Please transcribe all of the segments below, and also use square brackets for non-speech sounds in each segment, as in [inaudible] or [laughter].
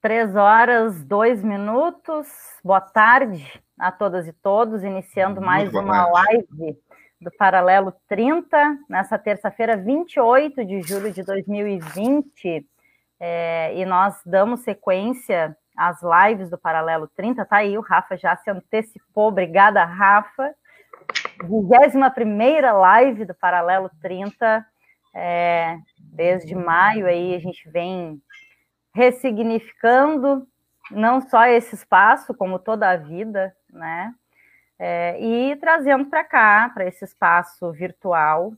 Três horas, dois minutos. Boa tarde a todas e todos, iniciando Muito mais uma tarde. live do Paralelo 30, nessa terça-feira, 28 de julho de 2020. É, e nós damos sequência às lives do Paralelo 30. Tá aí, o Rafa já se antecipou. Obrigada, Rafa. 21 live do Paralelo 30. É, desde maio aí a gente vem ressignificando não só esse espaço, como toda a vida, né? É, e trazendo para cá, para esse espaço virtual,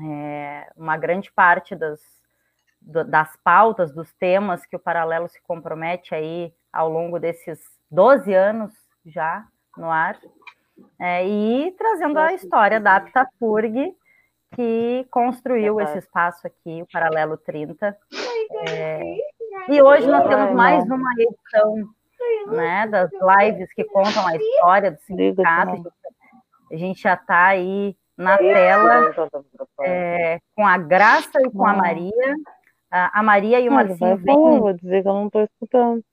é, uma grande parte das, das pautas, dos temas que o Paralelo se compromete aí ao longo desses 12 anos já no ar, é, e trazendo a história da Aptafurg, que construiu esse espaço aqui, o Paralelo 30. É, e hoje nós temos mais uma edição né, das lives que contam a história do sindicato. A gente já está aí na tela é, com a Graça e com a Maria. A Maria e o Marcinho vêm... Vou dizer que eu não estou escutando.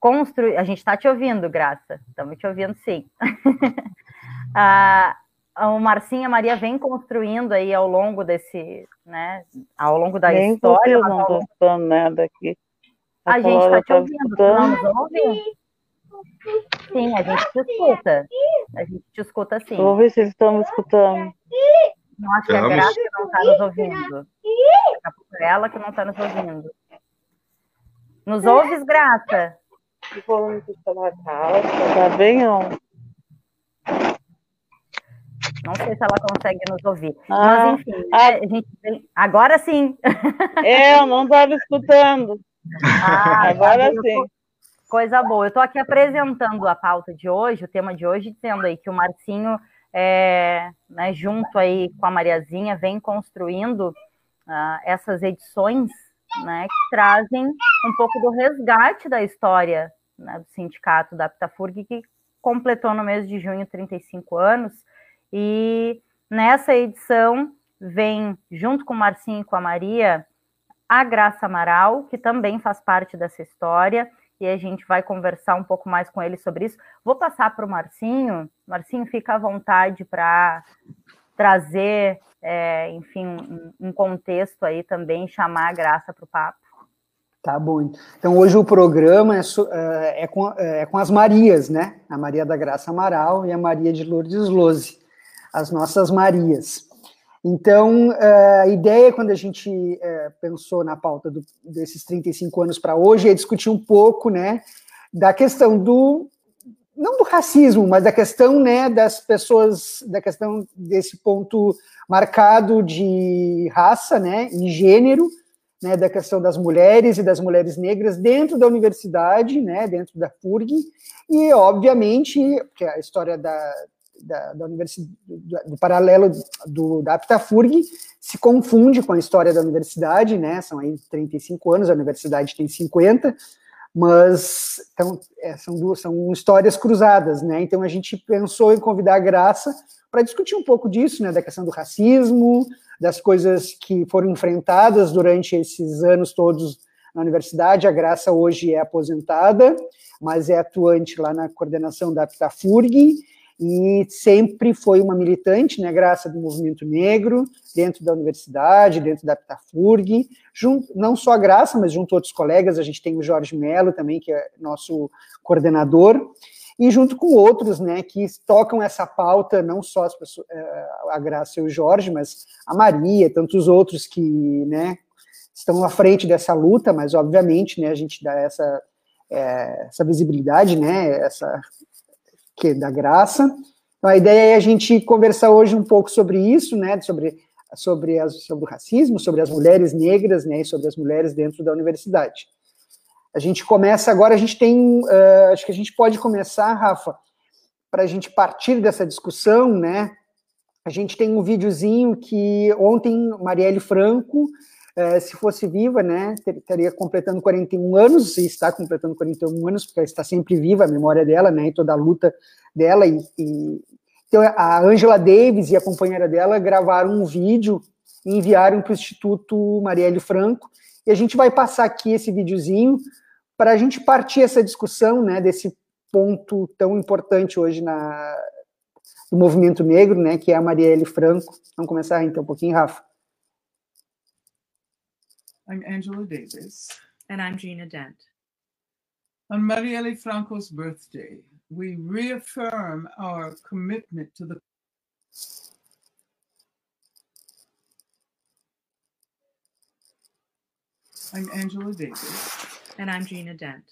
Constru... A gente está te ouvindo, Graça. Estamos te ouvindo, sim. [laughs] a, o Marcinho e a Maria vêm construindo aí ao longo desse, né, ao longo da Nem história. Eu não estou escutando nada aqui. A, gente está te ouvindo, não nos ouve? Sim, a gente te escuta. A gente te escuta sim. Vou ver se eles estão me escutando. Não acho que a Graça não está nos ouvindo. É ela que não está nos ouvindo. Nos ouves, Graça? Tá bem, ó. Não sei se ela consegue nos ouvir. Ah, Mas, enfim, ah, a gente agora sim. É, eu não estava escutando. Ah, [laughs] agora sim. Coisa boa. Eu estou aqui apresentando a pauta de hoje, o tema de hoje, dizendo aí que o Marcinho, é, né, junto aí com a Mariazinha, vem construindo uh, essas edições né, que trazem um pouco do resgate da história né, do sindicato da Aptafurg, que completou no mês de junho 35 anos, e nessa edição vem, junto com o Marcinho e com a Maria, a Graça Amaral, que também faz parte dessa história, e a gente vai conversar um pouco mais com ele sobre isso. Vou passar para o Marcinho. Marcinho, fica à vontade para trazer, é, enfim, um, um, contexto aí também, chamar a Graça para o papo. Tá bom. Então, hoje o programa é, é, é, com, é com as Marias, né? A Maria da Graça Amaral e a Maria de Lourdes Lose, as nossas Marias. Então, eh, a ideia, quando a gente eh, pensou na pauta do, desses 35 anos para hoje, é discutir um pouco, né, da questão do, não do racismo, mas da questão, né, das pessoas, da questão desse ponto marcado de raça, né, e gênero, né, da questão das mulheres e das mulheres negras dentro da universidade, né, dentro da FURG, e, obviamente, que a história da, da, da universidade, do, do, paralelo do, da Aptafurg se confunde com a história da universidade, né? São aí 35 anos, a universidade tem 50, mas então, é, são, duas, são histórias cruzadas, né? Então a gente pensou em convidar a Graça para discutir um pouco disso, né? Da questão do racismo, das coisas que foram enfrentadas durante esses anos todos na universidade. A Graça hoje é aposentada, mas é atuante lá na coordenação da Aptafurg e sempre foi uma militante, né, graça do movimento negro, dentro da universidade, dentro da Pitafurg, junto, não só a Graça, mas junto a outros colegas, a gente tem o Jorge Melo também, que é nosso coordenador, e junto com outros, né, que tocam essa pauta, não só as pessoas, eh, a Graça e o Jorge, mas a Maria, tantos outros que, né, estão à frente dessa luta, mas obviamente, né, a gente dá essa, é, essa visibilidade, né, essa que da graça, Então, a ideia é a gente conversar hoje um pouco sobre isso, né, sobre, sobre, as, sobre o racismo, sobre as mulheres negras, né, e sobre as mulheres dentro da universidade. A gente começa agora, a gente tem, uh, acho que a gente pode começar, Rafa, para a gente partir dessa discussão, né, a gente tem um videozinho que ontem Marielle Franco, eh, se fosse viva, né, estaria completando 41 anos, e está completando 41 anos, porque está sempre viva, a memória dela, né, e toda a luta dela. E, e... Então, a Angela Davis e a companheira dela gravaram um vídeo e enviaram para o Instituto Marielle Franco, e a gente vai passar aqui esse videozinho para a gente partir essa discussão, né, desse ponto tão importante hoje na, do movimento negro, né, que é a Marielle Franco. Vamos começar então um pouquinho, Rafa. I'm Angela Davis. And I'm Gina Dent. On Marielle Franco's birthday, we reaffirm our commitment to the I'm Angela Davis. And I'm Gina Dent.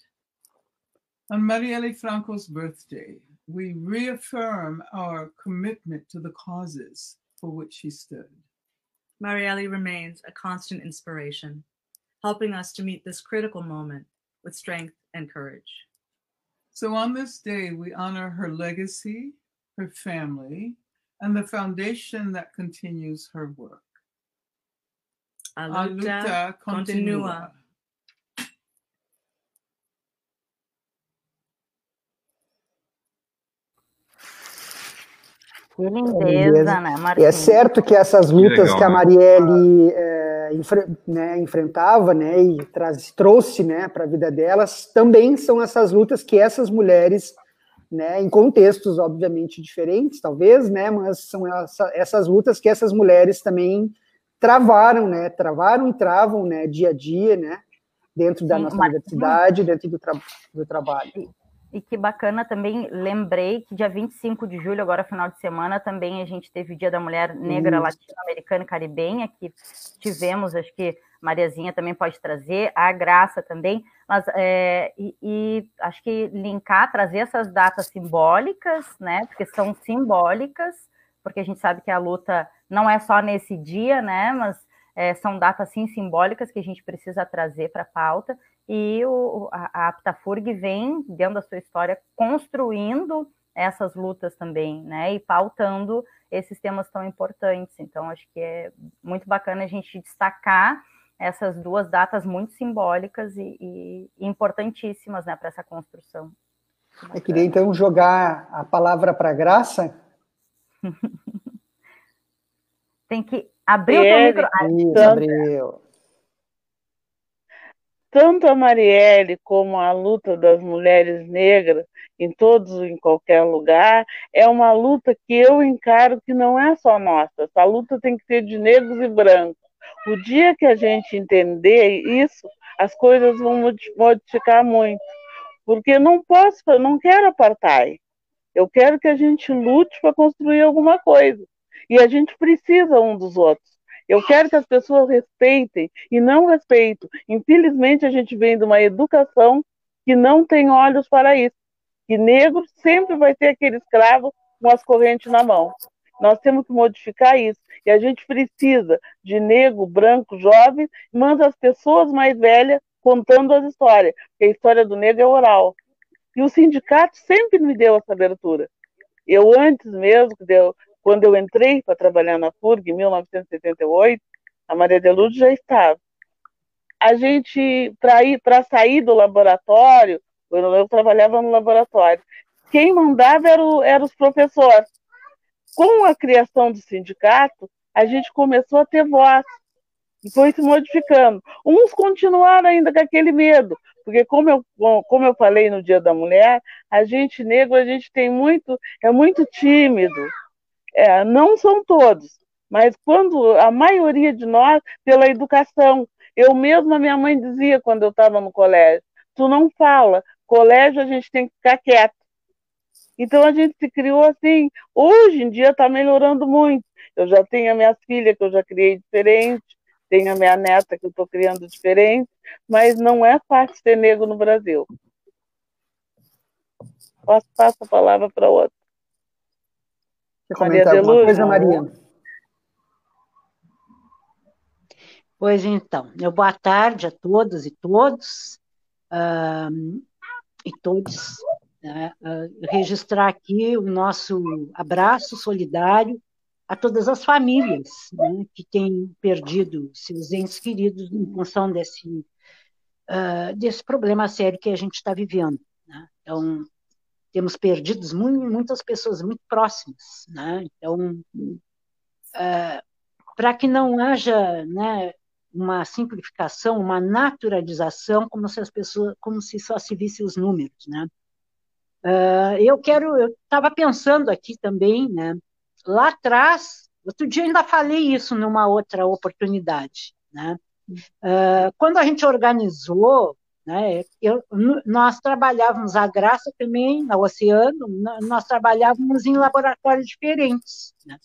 On Marielle Franco's birthday, we reaffirm our commitment to the causes for which she stood. Marielle remains a constant inspiration, helping us to meet this critical moment with strength and courage. So, on this day, we honor her legacy, her family, and the foundation that continues her work. A luta, A luta continua. continua. Que lindeza, né, Marcinho? E é certo que essas lutas que, legal, que a né? Marielle é, né, enfrentava, né, e traz, trouxe, né, para a vida delas, também são essas lutas que essas mulheres, né, em contextos obviamente diferentes, talvez, né, mas são essa, essas lutas que essas mulheres também travaram, né, travaram e travam, né, dia a dia, né, dentro da Sim, nossa mas... universidade, dentro do, tra do trabalho. E que bacana também, lembrei que dia 25 de julho, agora final de semana, também a gente teve o Dia da Mulher Negra Latino-Americana e Caribenha, que tivemos, acho que Mariazinha também pode trazer, a Graça também, mas é, e, e, acho que linkar, trazer essas datas simbólicas, né, porque são simbólicas, porque a gente sabe que a luta não é só nesse dia, né, mas é, são datas sim simbólicas que a gente precisa trazer para a pauta, e o, a, a Aptafurg vem, dentro da sua história, construindo essas lutas também, né, e pautando esses temas tão importantes. Então, acho que é muito bacana a gente destacar essas duas datas muito simbólicas e, e importantíssimas, né, para essa construção. Eu queria então jogar a palavra para Graça. [laughs] Tem que abrir é, o teu microfone. Isso, abriu tanto a Marielle como a luta das mulheres negras em todos em qualquer lugar é uma luta que eu encaro que não é só nossa. Essa luta tem que ser de negros e brancos. O dia que a gente entender isso, as coisas vão modificar muito. Porque não posso, não quero apartheid. Eu quero que a gente lute para construir alguma coisa. E a gente precisa um dos outros. Eu quero que as pessoas respeitem e não respeitam. Infelizmente, a gente vem de uma educação que não tem olhos para isso. Que negro sempre vai ter aquele escravo com as correntes na mão. Nós temos que modificar isso. E a gente precisa de negro, branco, jovem, manda as pessoas mais velhas contando as histórias. Porque a história do negro é oral. E o sindicato sempre me deu essa abertura. Eu, antes mesmo, deu, quando eu entrei para trabalhar na FURG, em 1978, a Maria de Lourdes já estava. A gente, para ir, para sair do laboratório, eu, eu, trabalhava no laboratório, quem mandava eram era os professores. Com a criação do sindicato, a gente começou a ter voz e foi se modificando. Uns continuaram ainda com aquele medo, porque como eu, como eu falei no Dia da Mulher, a gente negro, a gente tem muito, é muito tímido, é, não são todos, mas quando a maioria de nós, pela educação. Eu mesma, minha mãe dizia quando eu estava no colégio: tu não fala, colégio a gente tem que ficar quieto. Então a gente se criou assim. Hoje em dia está melhorando muito. Eu já tenho a minha filha que eu já criei diferente, tenho a minha neta que eu estou criando diferente, mas não é fácil ser negro no Brasil. Posso passar a palavra para outra. Quer comentar Maria alguma coisa, Maria? Pois então, eu boa tarde a todas e todos, uh, e todos. Né, uh, registrar aqui o nosso abraço solidário a todas as famílias né, que têm perdido seus entes queridos em função desse, uh, desse problema sério que a gente está vivendo. Né? Então, temos perdido muitas pessoas muito próximas. Né? Então, uh, para que não haja né, uma simplificação, uma naturalização, como se as pessoas, como se só se visse os números, né? Uh, eu quero, eu estava pensando aqui também, né? Lá atrás, outro dia ainda falei isso numa outra oportunidade, né? Uh, quando a gente organizou, né? Eu, nós trabalhávamos a Graça também na Oceano, nós trabalhávamos em laboratórios diferentes, né?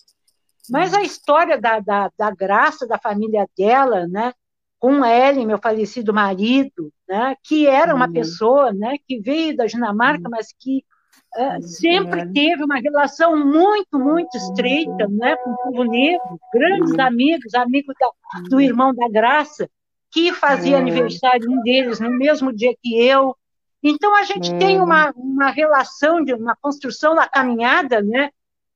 Mas a história da, da, da graça da família dela, né? com Ellen, meu falecido marido, né, que era uma uhum. pessoa né, que veio da Dinamarca, uhum. mas que uh, sempre teve uma relação muito, muito estreita né, com o povo negro, grandes uhum. amigos, amigos da, do irmão da Graça, que fazia aniversário um deles no mesmo dia que eu. Então a gente tem uma, uma relação de uma construção da caminhada, né,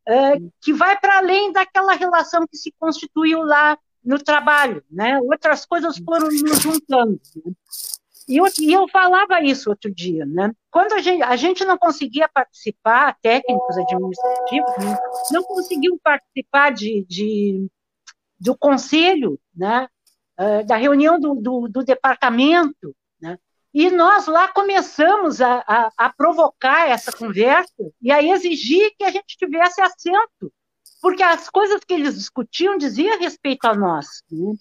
é, que vai para além daquela relação que se constituiu lá no trabalho, né? Outras coisas foram nos juntando. Né? E, eu, e eu falava isso outro dia, né? Quando a gente, a gente não conseguia participar, técnicos administrativos, né? não conseguiam participar de, de, do conselho, né? Uh, da reunião do, do, do departamento, e nós lá começamos a, a, a, provocar essa conversa e a exigir que a gente tivesse assento, porque as coisas que eles discutiam diziam respeito a nós. Né?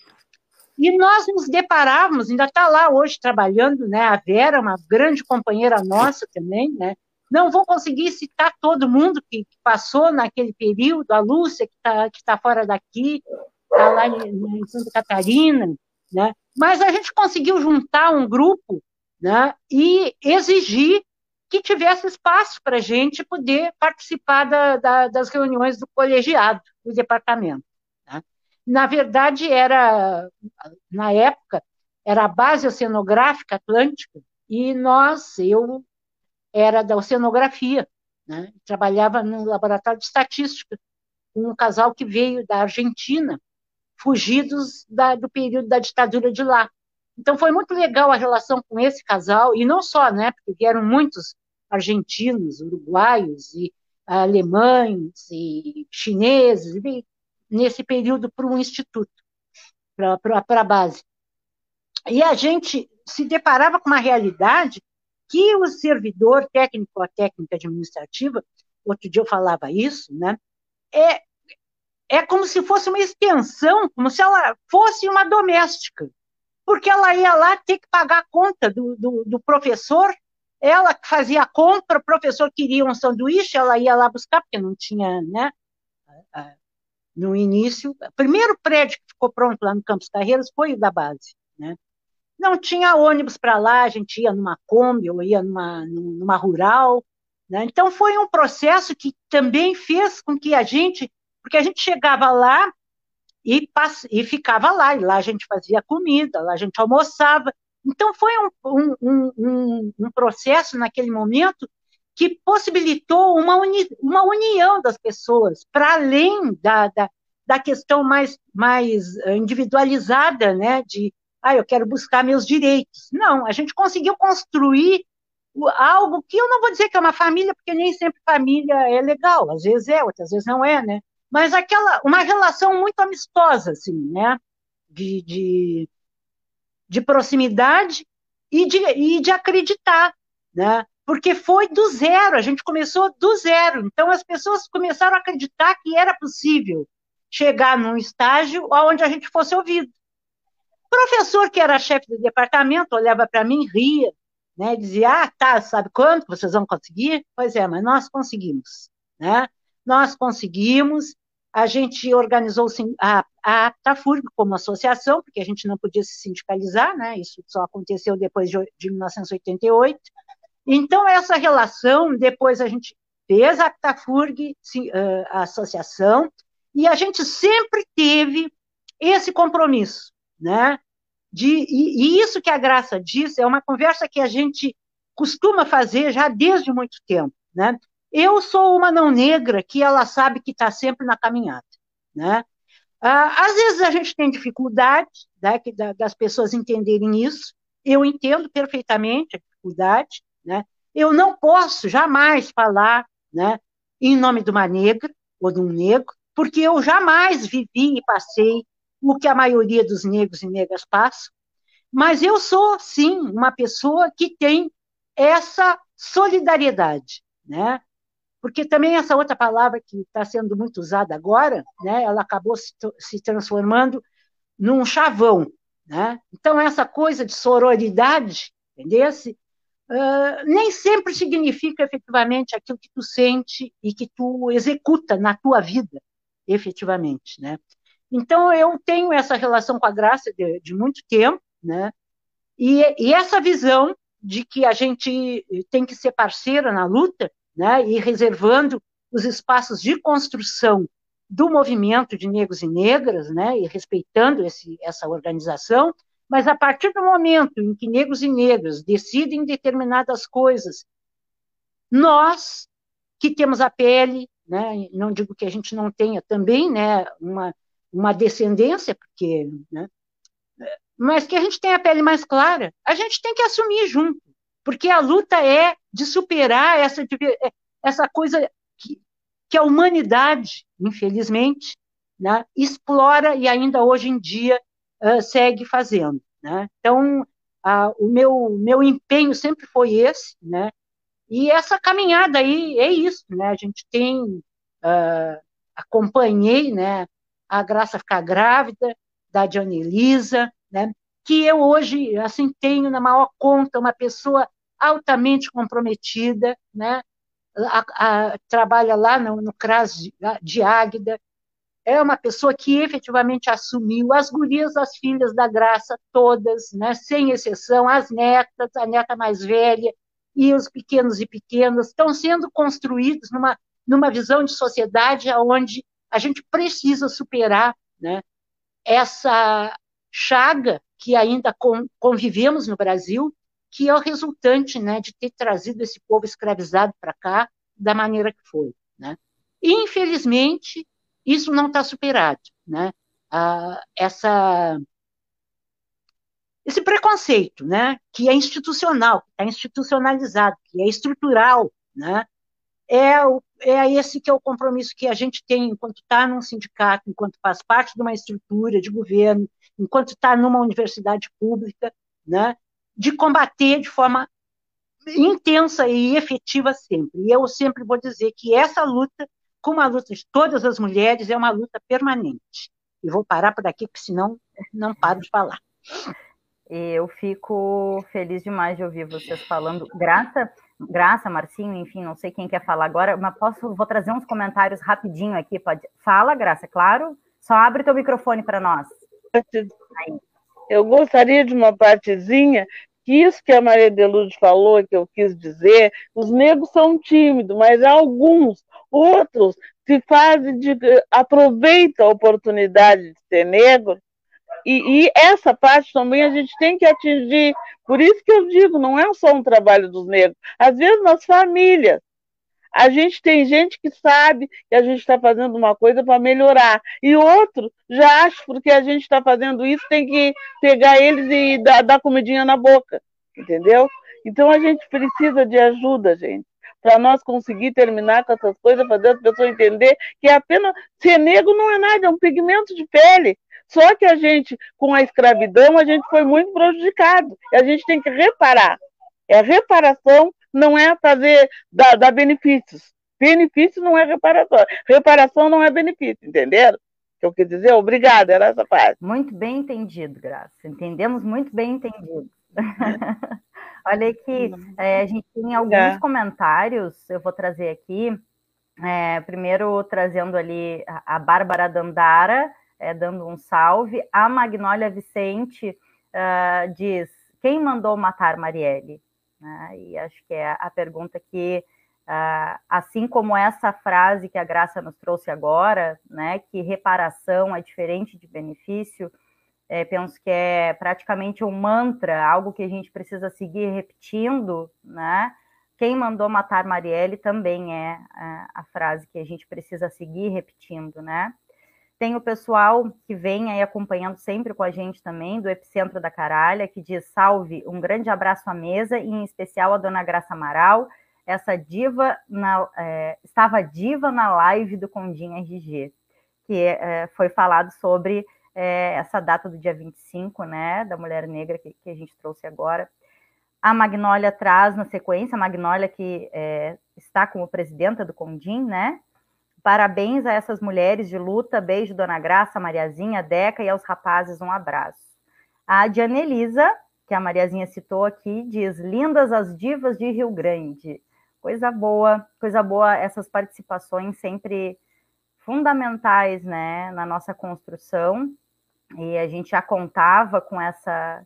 E nós nos deparávamos, ainda está lá hoje trabalhando, né? A Vera, uma grande companheira nossa também, né? Não vou conseguir citar todo mundo que, que passou naquele período, a Lúcia, que está tá fora daqui, lá em, em Santa Catarina, né? Mas a gente conseguiu juntar um grupo né, e exigir que tivesse espaço para a gente poder participar da, da, das reuniões do colegiado, do departamento. Né. Na verdade, era, na época, era a base oceanográfica atlântica, e nós, eu era da oceanografia, né, trabalhava no laboratório de estatística, com um casal que veio da Argentina, fugidos da, do período da ditadura de lá. Então foi muito legal a relação com esse casal, e não só, né, porque vieram muitos argentinos, uruguaios e alemães e chineses, e nesse período para o instituto, para a base. E a gente se deparava com uma realidade que o servidor técnico ou técnica administrativa, outro dia eu falava isso, né, é, é como se fosse uma extensão, como se ela fosse uma doméstica porque ela ia lá ter que pagar a conta do, do, do professor, ela que fazia a compra, o professor queria um sanduíche, ela ia lá buscar, porque não tinha, né? No início, o primeiro prédio que ficou pronto lá no Campos Carreiras foi o da base, né? Não tinha ônibus para lá, a gente ia numa Kombi ou ia numa, numa rural, né? Então foi um processo que também fez com que a gente, porque a gente chegava lá, e, e ficava lá, e lá a gente fazia comida, lá a gente almoçava. Então, foi um, um, um, um processo naquele momento que possibilitou uma, uni, uma união das pessoas, para além da, da, da, questão mais, mais individualizada, né, de, ah, eu quero buscar meus direitos. Não, a gente conseguiu construir algo que eu não vou dizer que é uma família, porque nem sempre família é legal, às vezes é, outras vezes não é, né? Mas aquela uma relação muito amistosa, assim, né? De, de, de proximidade e de, e de acreditar, né? Porque foi do zero, a gente começou do zero. Então as pessoas começaram a acreditar que era possível chegar num estágio onde a gente fosse ouvido. O professor que era chefe do departamento olhava para mim, ria, né? Dizia: "Ah, tá, sabe quanto vocês vão conseguir?" Pois é, mas nós conseguimos, né? Nós conseguimos a gente organizou a, a Tafurg como associação, porque a gente não podia se sindicalizar, né? isso só aconteceu depois de, de 1988. Então, essa relação, depois a gente fez a Actafurg, a associação, e a gente sempre teve esse compromisso, né? De, e, e isso que a Graça disse é uma conversa que a gente costuma fazer já desde muito tempo, né? Eu sou uma não negra que ela sabe que está sempre na caminhada, né? Ah, às vezes a gente tem dificuldade né, das pessoas entenderem isso. Eu entendo perfeitamente a dificuldade, né? Eu não posso jamais falar, né, em nome de uma negra ou de um negro, porque eu jamais vivi e passei o que a maioria dos negros e negras passam. Mas eu sou, sim, uma pessoa que tem essa solidariedade, né? Porque também essa outra palavra que está sendo muito usada agora, né, ela acabou se, se transformando num chavão. Né? Então, essa coisa de sororidade, entendesse? Uh, nem sempre significa efetivamente aquilo que tu sente e que tu executa na tua vida, efetivamente. Né? Então, eu tenho essa relação com a graça de, de muito tempo, né? e, e essa visão de que a gente tem que ser parceira na luta, né, e reservando os espaços de construção do movimento de negros e negras, né, e respeitando esse, essa organização, mas a partir do momento em que negros e negras decidem determinadas coisas, nós que temos a pele, né, não digo que a gente não tenha também, né, uma, uma descendência, porque, né, mas que a gente tenha a pele mais clara, a gente tem que assumir junto porque a luta é de superar essa, é, essa coisa que, que a humanidade, infelizmente, né, explora e ainda hoje em dia uh, segue fazendo. Né? Então, uh, o meu, meu empenho sempre foi esse, né? e essa caminhada aí é isso, né? a gente tem, uh, acompanhei né, a Graça ficar grávida, da Diana Elisa, né? Que eu hoje assim tenho na maior conta uma pessoa altamente comprometida, né? A, a, trabalha lá no, no CRAS de, de Águida, é uma pessoa que efetivamente assumiu as gurias, as filhas da graça, todas, né, sem exceção, as netas, a neta mais velha e os pequenos e pequenas, estão sendo construídos numa, numa visão de sociedade onde a gente precisa superar né, essa chaga que ainda convivemos no Brasil, que é o resultante né, de ter trazido esse povo escravizado para cá da maneira que foi. Né? Infelizmente, isso não está superado. Né? Ah, essa, esse preconceito, né, que é institucional, que está institucionalizado, que é estrutural, né, é, o, é esse que é o compromisso que a gente tem enquanto está num sindicato, enquanto faz parte de uma estrutura de governo, enquanto está numa universidade pública, né, de combater de forma intensa e efetiva sempre. E eu sempre vou dizer que essa luta, como a luta de todas as mulheres, é uma luta permanente. E vou parar por aqui, porque senão não paro de falar. Eu fico feliz demais de ouvir vocês falando. Graça, Graça, Marcinho, enfim, não sei quem quer falar agora, mas posso, vou trazer uns comentários rapidinho aqui. Pode, fala, Graça, claro. Só abre teu microfone para nós. Eu gostaria de uma partezinha que isso que a Maria de Lourdes falou, que eu quis dizer, os negros são tímidos, mas alguns, outros, se fazem de, aproveitam a oportunidade de ser negro, e, e, essa parte também a gente tem que atingir. Por isso que eu digo, não é só um trabalho dos negros, às vezes nas famílias. A gente tem gente que sabe que a gente está fazendo uma coisa para melhorar, e outro já acha porque a gente está fazendo isso, tem que pegar eles e dar, dar comidinha na boca, entendeu? Então a gente precisa de ajuda, gente, para nós conseguir terminar com essas coisas, fazer as pessoas entender que é apenas ser negro não é nada, é um pigmento de pele. Só que a gente, com a escravidão, a gente foi muito prejudicado. E a gente tem que reparar. É reparação não é fazer, dar, dar benefícios. Benefício não é reparação. Reparação não é benefício, entenderam? que eu quis dizer? Obrigada, era essa parte. Muito bem entendido, Graça. Entendemos muito bem entendido. [laughs] Olha aqui, é, a gente tem alguns é. comentários, eu vou trazer aqui. É, primeiro, trazendo ali a, a Bárbara Dandara, é, dando um salve. A Magnólia Vicente uh, diz: Quem mandou matar Marielle? Né? E acho que é a pergunta que Uh, assim como essa frase que a Graça nos trouxe agora, né, que reparação é diferente de benefício, é, penso que é praticamente um mantra, algo que a gente precisa seguir repetindo, né? Quem mandou matar Marielle também é a, a frase que a gente precisa seguir repetindo, né? Tem o pessoal que vem aí acompanhando sempre com a gente também, do Epicentro da Caralha, que diz salve, um grande abraço à mesa, e em especial a dona Graça Amaral, essa diva, na, é, estava diva na live do Condinha RG, que é, foi falado sobre é, essa data do dia 25, né, da Mulher Negra, que, que, a gente trouxe agora. A Magnólia traz na sequência, a Magnólia que é, está como presidenta do Condim, né, Parabéns a essas mulheres de luta. Beijo, Dona Graça, Mariazinha, Deca e aos rapazes um abraço. A Diana Elisa, que a Mariazinha citou aqui, diz: Lindas as divas de Rio Grande. Coisa boa, coisa boa essas participações sempre fundamentais, né, na nossa construção. E a gente já contava com essa,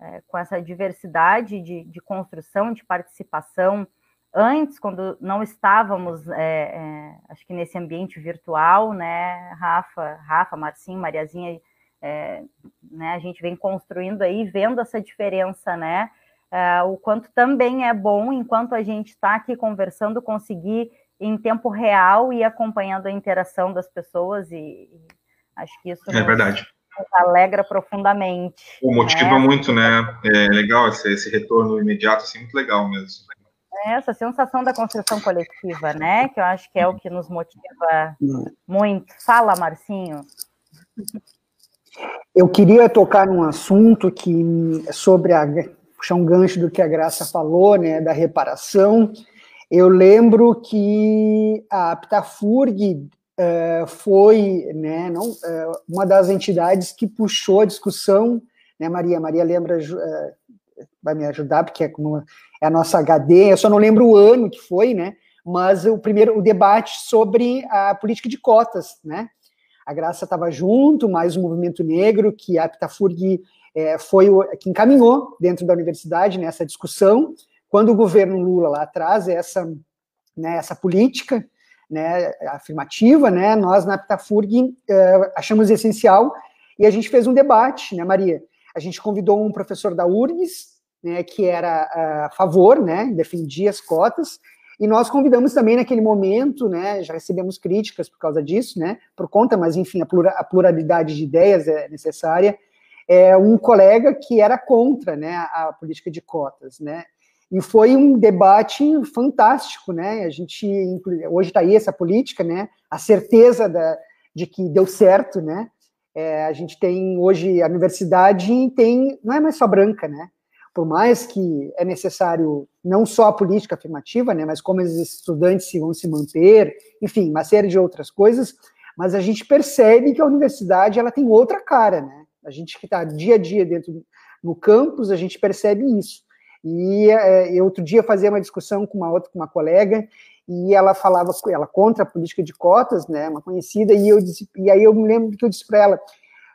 é, com essa diversidade de, de construção, de participação antes, quando não estávamos, é, é, acho que nesse ambiente virtual, né, Rafa, Rafa, Marcinho, Mariazinha, é, né, a gente vem construindo aí, vendo essa diferença, né, é, o quanto também é bom, enquanto a gente está aqui conversando, conseguir em tempo real e acompanhando a interação das pessoas e, e acho que isso é nos, verdade. Alegra profundamente. O motiva né? muito, né? É legal esse, esse retorno imediato, assim, muito legal mesmo essa sensação da construção coletiva, né? Que eu acho que é o que nos motiva muito. Fala, Marcinho. Eu queria tocar num assunto que sobre a puxar um gancho do que a Graça falou, né, da reparação. Eu lembro que a Aptafurg uh, foi, né, não, uh, uma das entidades que puxou a discussão, né, Maria? Maria lembra, uh, vai me ajudar, porque é é a nossa HD, eu só não lembro o ano que foi, né? Mas o primeiro, o debate sobre a política de cotas, né? A Graça estava junto, mais o movimento negro, que a Pitafurg é, foi o que encaminhou dentro da universidade nessa discussão, quando o governo Lula lá atrás essa, né, essa política né, afirmativa, né, nós na Pitafurg é, achamos essencial e a gente fez um debate, né, Maria? A gente convidou um professor da URGS, né, que era a favor, né, defendia as cotas, e nós convidamos também naquele momento, né, já recebemos críticas por causa disso, né, por conta, mas enfim, a pluralidade de ideias é necessária, é um colega que era contra, né, a política de cotas, né, e foi um debate fantástico, né, a gente, hoje está aí essa política, né, a certeza da, de que deu certo, né, é, a gente tem hoje, a universidade tem, não é mais só branca, né, por mais que é necessário não só a política afirmativa, né, mas como os estudantes vão se manter, enfim, uma série de outras coisas, mas a gente percebe que a universidade ela tem outra cara, né? A gente que está dia a dia dentro no campus, a gente percebe isso. E é, outro dia fazia uma discussão com uma outra, com uma colega, e ela falava, ela contra a política de cotas, né, uma conhecida, e eu disse, e aí eu me lembro que eu disse para ela,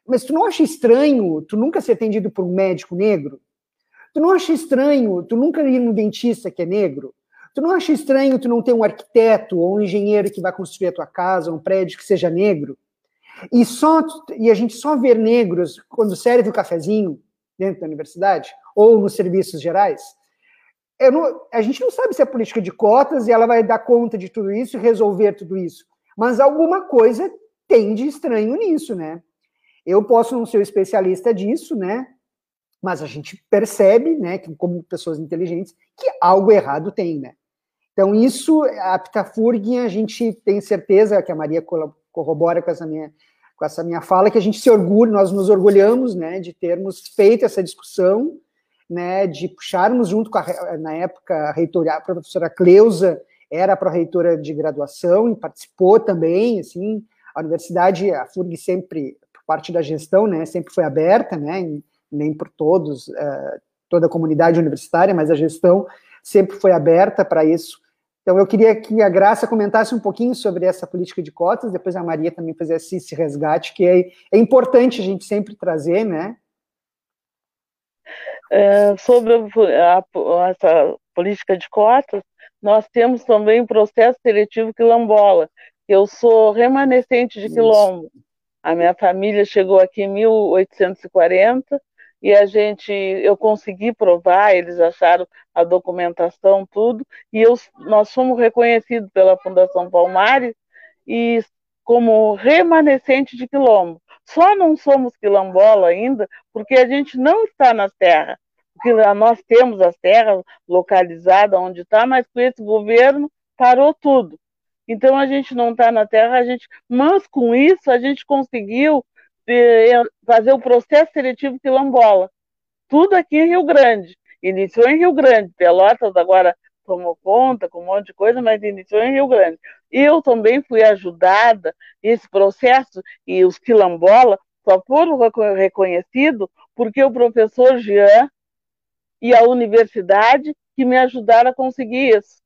mas tu não acha estranho tu nunca ser atendido por um médico negro? Tu não acha estranho tu nunca ir num dentista que é negro? Tu não acha estranho tu não ter um arquiteto ou um engenheiro que vai construir a tua casa, um prédio que seja negro? E só e a gente só ver negros quando serve o cafezinho dentro da universidade ou nos serviços gerais? Não, a gente não sabe se é política de cotas e ela vai dar conta de tudo isso e resolver tudo isso. Mas alguma coisa tem de estranho nisso, né? Eu posso não ser o especialista disso, né? Mas a gente percebe, né, que, como pessoas inteligentes, que algo errado tem, né? Então, isso, a Pitafurg, a gente tem certeza, que a Maria corrobora com essa minha, com essa minha fala, que a gente se orgulha, nós nos orgulhamos, né, de termos feito essa discussão, né, de puxarmos junto com, a, na época, a reitoria, a professora Cleusa era a pró-reitora de graduação e participou também, assim, a universidade, a FURG sempre, por parte da gestão, né, sempre foi aberta, né, nem por todos, é, toda a comunidade universitária, mas a gestão sempre foi aberta para isso. Então, eu queria que a Graça comentasse um pouquinho sobre essa política de cotas, depois a Maria também fizesse esse resgate, que é, é importante a gente sempre trazer, né? É, sobre a, a, essa política de cotas, nós temos também o processo seletivo quilombola. Eu sou remanescente de quilombo. A minha família chegou aqui em 1840 e a gente, eu consegui provar, eles acharam a documentação, tudo, e eu, nós fomos reconhecidos pela Fundação Palmares e como remanescente de quilombo. Só não somos quilombola ainda porque a gente não está nas terras. Porque nós temos as terras localizadas onde está, mas com esse governo parou tudo. Então a gente não está na terra, a gente, mas com isso a gente conseguiu fazer o processo seletivo quilombola. Tudo aqui em Rio Grande. Iniciou em Rio Grande, Pelotas agora tomou conta com um monte de coisa, mas iniciou em Rio Grande. Eu também fui ajudada nesse processo, e os quilombolas só foram reconhecidos porque o professor Jean e a universidade que me ajudaram a conseguir isso.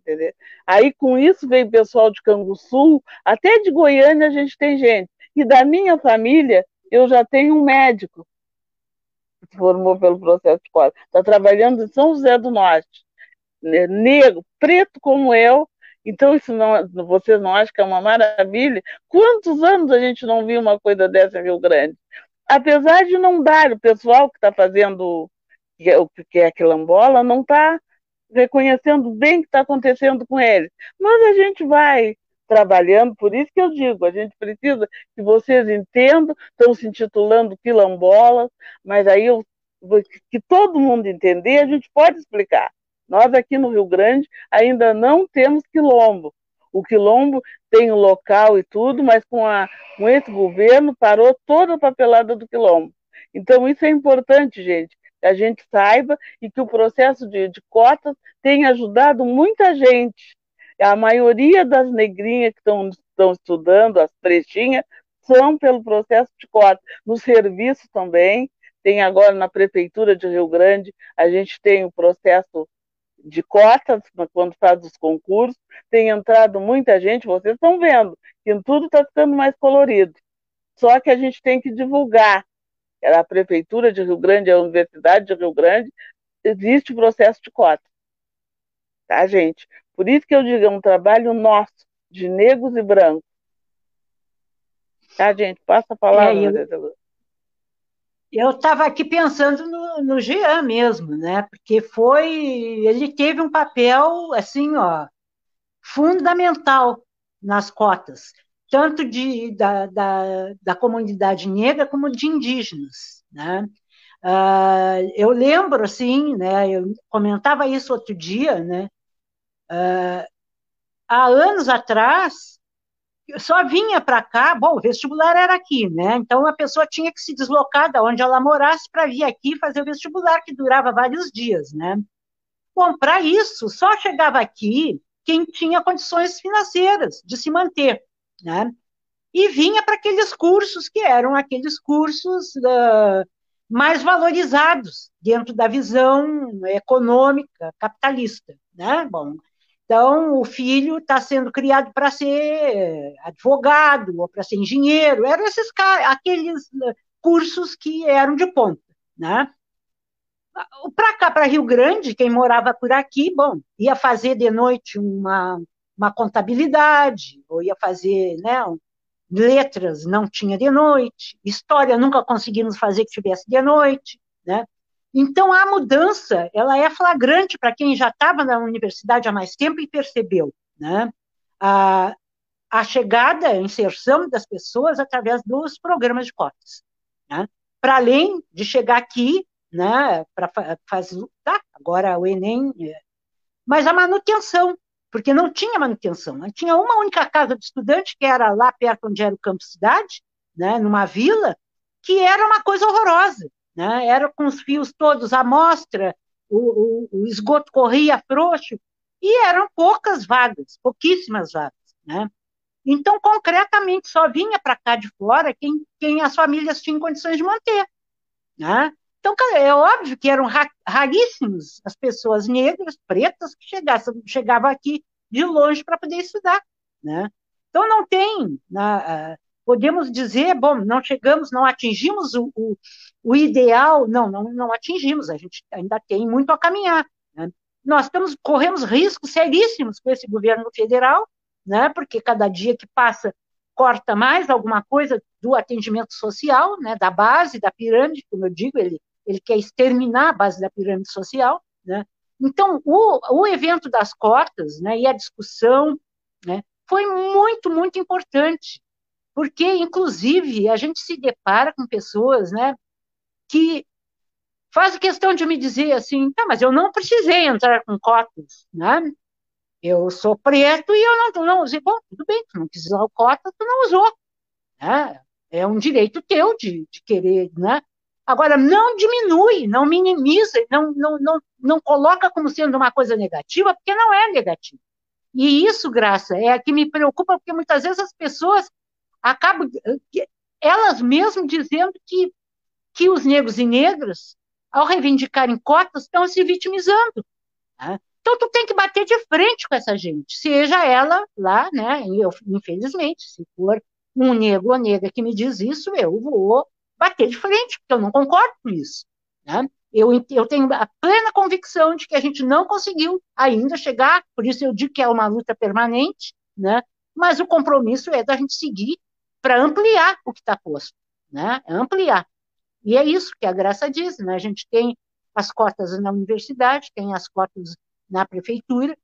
Entendeu? Aí com isso veio o pessoal de Canguçu, até de Goiânia a gente tem gente. E da minha família, eu já tenho um médico que se formou pelo processo de cota. Está trabalhando em São José do Norte. Né, negro, preto como eu. Então, isso não, vocês não acham que é uma maravilha? Quantos anos a gente não viu uma coisa dessa em Rio Grande? Apesar de não dar, o pessoal que está fazendo o que é quilombola não está reconhecendo bem o que está acontecendo com eles. Mas a gente vai trabalhando, por isso que eu digo, a gente precisa que vocês entendam, estão se intitulando quilombolas, mas aí eu, que todo mundo entender, a gente pode explicar. Nós aqui no Rio Grande ainda não temos quilombo. O quilombo tem o local e tudo, mas com, a, com esse governo parou toda a papelada do quilombo. Então isso é importante, gente, que a gente saiba e que o processo de, de cotas tem ajudado muita gente. A maioria das negrinhas que estão, estudando, as pretinhas, são pelo processo de cotas. No serviço também, tem agora na Prefeitura de Rio Grande, a gente tem o processo de cotas, quando faz os concursos, tem entrado muita gente, vocês estão vendo, que tudo está ficando mais colorido. Só que a gente tem que divulgar. A Prefeitura de Rio Grande, a Universidade de Rio Grande, existe o processo de cota. Tá, gente? Por isso que eu digo, é um trabalho nosso, de negros e brancos. Tá, gente? Passa a palavra, eu... Eu estava aqui pensando no, no Jean mesmo, né? Porque foi. Ele teve um papel, assim, ó, fundamental nas cotas, tanto de, da, da, da comunidade negra como de indígenas, né? Uh, eu lembro, assim, né? Eu comentava isso outro dia, né? Uh, há anos atrás, só vinha para cá, bom, o vestibular era aqui, né? Então a pessoa tinha que se deslocar da onde ela morasse para vir aqui fazer o vestibular, que durava vários dias, né? Bom, para isso, só chegava aqui quem tinha condições financeiras de se manter, né? E vinha para aqueles cursos que eram aqueles cursos uh, mais valorizados dentro da visão econômica capitalista, né? Bom, então, o filho está sendo criado para ser advogado ou para ser engenheiro. Eram esses aqueles né, cursos que eram de ponta, né? Para cá, para Rio Grande, quem morava por aqui, bom, ia fazer de noite uma, uma contabilidade, ou ia fazer, né, letras, não tinha de noite, história nunca conseguimos fazer que tivesse de noite, né? Então, a mudança ela é flagrante para quem já estava na universidade há mais tempo e percebeu né? a, a chegada, a inserção das pessoas através dos programas de cotas. Né? Para além de chegar aqui, né, para fazer. Tá, agora o Enem. É, mas a manutenção, porque não tinha manutenção. Tinha uma única casa de estudante, que era lá perto onde era o campo cidade, né, numa vila, que era uma coisa horrorosa né? era com os fios todos à mostra, o, o, o esgoto corria frouxo, e eram poucas vagas, pouquíssimas vagas. Né? Então, concretamente, só vinha para cá de fora quem, quem as famílias tinham condições de manter. Né? Então, é óbvio que eram raríssimos as pessoas negras, pretas, que chegassem, chegavam aqui de longe para poder estudar. Né? Então, não tem. Na, podemos dizer, bom, não chegamos, não atingimos o, o, o ideal, não, não, não atingimos, a gente ainda tem muito a caminhar. Né? nós estamos, corremos riscos seríssimos com esse governo federal, né, porque cada dia que passa corta mais alguma coisa do atendimento social, né, da base da pirâmide, como eu digo, ele, ele quer exterminar a base da pirâmide social, né? Então, o, o evento das cotas, né, e a discussão, né, foi muito, muito importante, porque, inclusive, a gente se depara com pessoas, né, que fazem questão de me dizer assim, tá, mas eu não precisei entrar com cotas, né? Eu sou preto e eu não, não usei. Bom, tudo bem, tu não quis usar o cota, tu não usou. Né? É um direito teu de, de querer, né? Agora, não diminui, não minimiza, não, não, não, não coloca como sendo uma coisa negativa, porque não é negativa. E isso, Graça, é a que me preocupa, porque muitas vezes as pessoas acabam, elas mesmas dizendo que, que os negros e negras, ao reivindicarem cotas, estão se vitimizando. Né? Então, tu tem que bater de frente com essa gente, seja ela lá, né? Eu, infelizmente, se for um negro ou negra que me diz isso, eu vou bater de frente, porque eu não concordo com isso. Né? Eu, eu tenho a plena convicção de que a gente não conseguiu ainda chegar, por isso eu digo que é uma luta permanente, né? mas o compromisso é da gente seguir para ampliar o que está posto, né? ampliar. E é isso que a Graça diz, né? a gente tem as cotas na universidade, tem as cotas na prefeitura.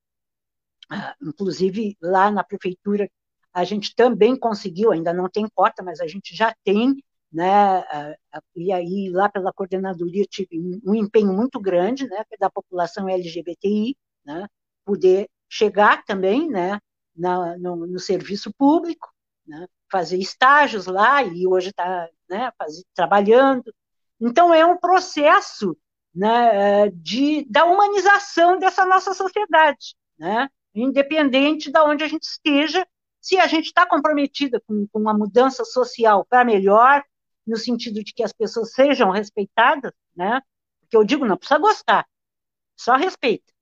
Ah, inclusive, lá na prefeitura, a gente também conseguiu, ainda não tem cota, mas a gente já tem, né? Ah, ah, e aí, lá pela coordenadoria, tive um empenho muito grande, né? Da população LGBTI, né? Poder chegar também, né? Na, no, no serviço público, né? Fazer estágios lá, e hoje está né, trabalhando. Então, é um processo né, de, da humanização dessa nossa sociedade, né? independente de onde a gente esteja, se a gente está comprometida com, com uma mudança social para melhor, no sentido de que as pessoas sejam respeitadas, né? Porque eu digo, não precisa gostar, só respeita.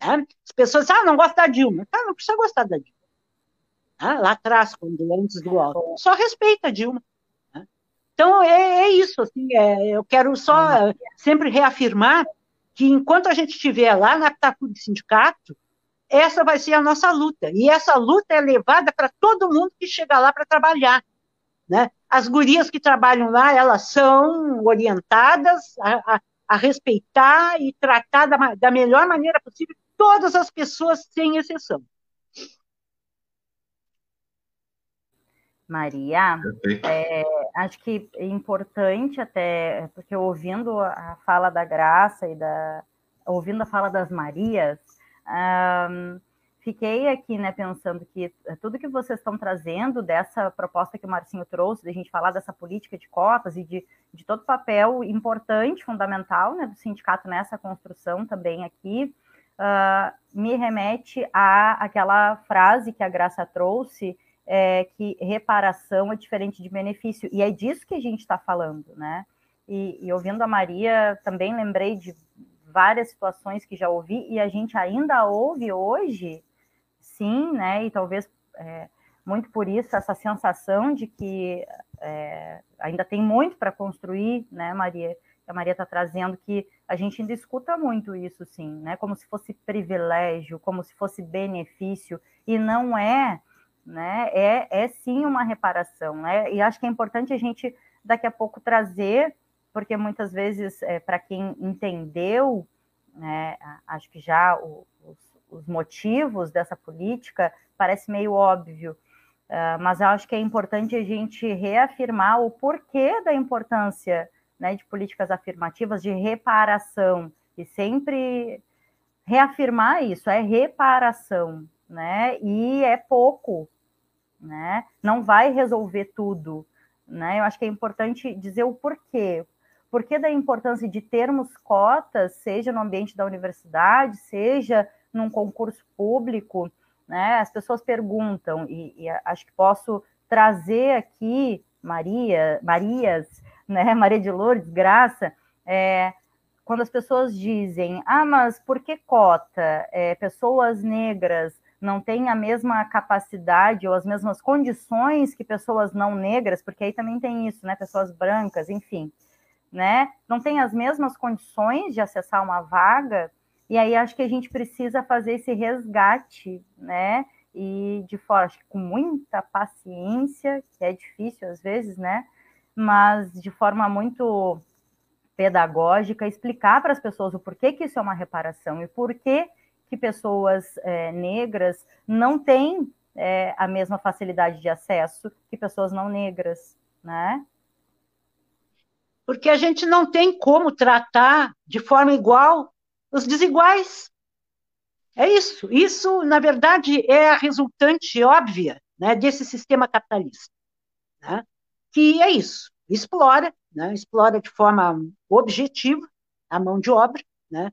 Né? As pessoas ah, não gosta da Dilma. Ah, não precisa gostar da Dilma. Ah, lá atrás, quando antes do alto. Só respeita a Dilma. Então, é, é isso, assim, é, eu quero só uhum. sempre reafirmar que enquanto a gente estiver lá na Pitacu de Sindicato, essa vai ser a nossa luta. E essa luta é levada para todo mundo que chega lá para trabalhar. Né? As gurias que trabalham lá, elas são orientadas a, a, a respeitar e tratar da, da melhor maneira possível todas as pessoas, sem exceção. Maria, é, acho que é importante até, porque ouvindo a fala da Graça e da, ouvindo a fala das Marias, um, fiquei aqui, né, pensando que tudo que vocês estão trazendo dessa proposta que o Marcinho trouxe, de a gente falar dessa política de cotas e de, de todo o papel importante, fundamental, né, do sindicato nessa construção também aqui, uh, me remete a aquela frase que a Graça trouxe, é, que reparação é diferente de benefício, e é disso que a gente está falando, né? E, e, ouvindo a Maria, também lembrei de várias situações que já ouvi, e a gente ainda ouve hoje, sim, né? E talvez é, muito por isso, essa sensação de que é, ainda tem muito para construir, né, Maria? A Maria está trazendo que a gente ainda escuta muito isso, sim, né? Como se fosse privilégio, como se fosse benefício, e não é né? É, é sim uma reparação, né? E acho que é importante a gente daqui a pouco trazer, porque muitas vezes, é, para quem entendeu, né, acho que já o, os, os, motivos dessa política parece meio óbvio, uh, mas acho que é importante a gente reafirmar o porquê da importância né, de políticas afirmativas de reparação e sempre reafirmar isso, é reparação, né? E é pouco, né? Não vai resolver tudo, né? Eu acho que é importante dizer o porquê. Porquê da importância de termos cotas, seja no ambiente da universidade, seja num concurso público, né? As pessoas perguntam, e, e acho que posso trazer aqui Maria, Marias, né? [laughs] Maria de Lourdes, Graça, é, quando as pessoas dizem, ah, mas por que cota? É, pessoas negras não têm a mesma capacidade ou as mesmas condições que pessoas não negras, porque aí também tem isso, né? Pessoas brancas, enfim, né? Não têm as mesmas condições de acessar uma vaga. E aí acho que a gente precisa fazer esse resgate, né? E de fora, acho que com muita paciência, que é difícil às vezes, né? Mas de forma muito pedagógica, explicar para as pessoas o porquê que isso é uma reparação e por que, que pessoas é, negras não têm é, a mesma facilidade de acesso que pessoas não negras, né? Porque a gente não tem como tratar de forma igual os desiguais. É isso. Isso, na verdade, é a resultante óbvia né, desse sistema capitalista. Né, que é isso. Explora, né, explora de forma objetiva a mão de obra, né,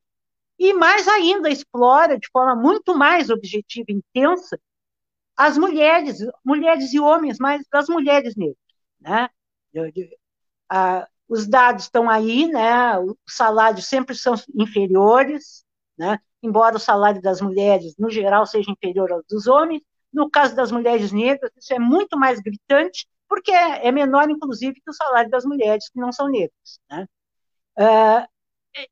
e mais ainda explora de forma muito mais objetiva e intensa as mulheres, mulheres e homens, mas das mulheres negras. Né? os dados estão aí, né? os salários sempre são inferiores, né? embora o salário das mulheres, no geral, seja inferior ao dos homens. No caso das mulheres negras, isso é muito mais gritante, porque é, é menor, inclusive, que o salário das mulheres que não são negras. Né? Uh,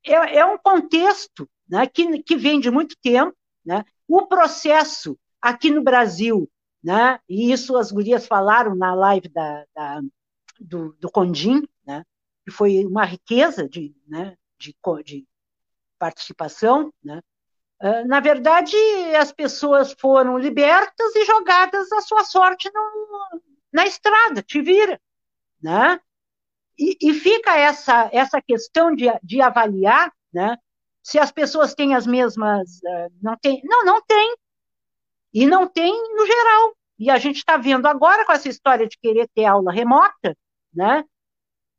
é, é, um contexto né, que, que vem de muito tempo. Né? O processo aqui no Brasil, né, e isso as gurias falaram na live da, da do, do Condim, né, que foi uma riqueza de, né, de, de participação, né, ah, na verdade, as pessoas foram libertas e jogadas à sua sorte no, na estrada, te vira, né? E, e, fica essa, essa questão de, de avaliar, né? Se as pessoas têm as mesmas, uh, não tem, não, não tem, e não tem no geral. E a gente está vendo agora com essa história de querer ter aula remota, né?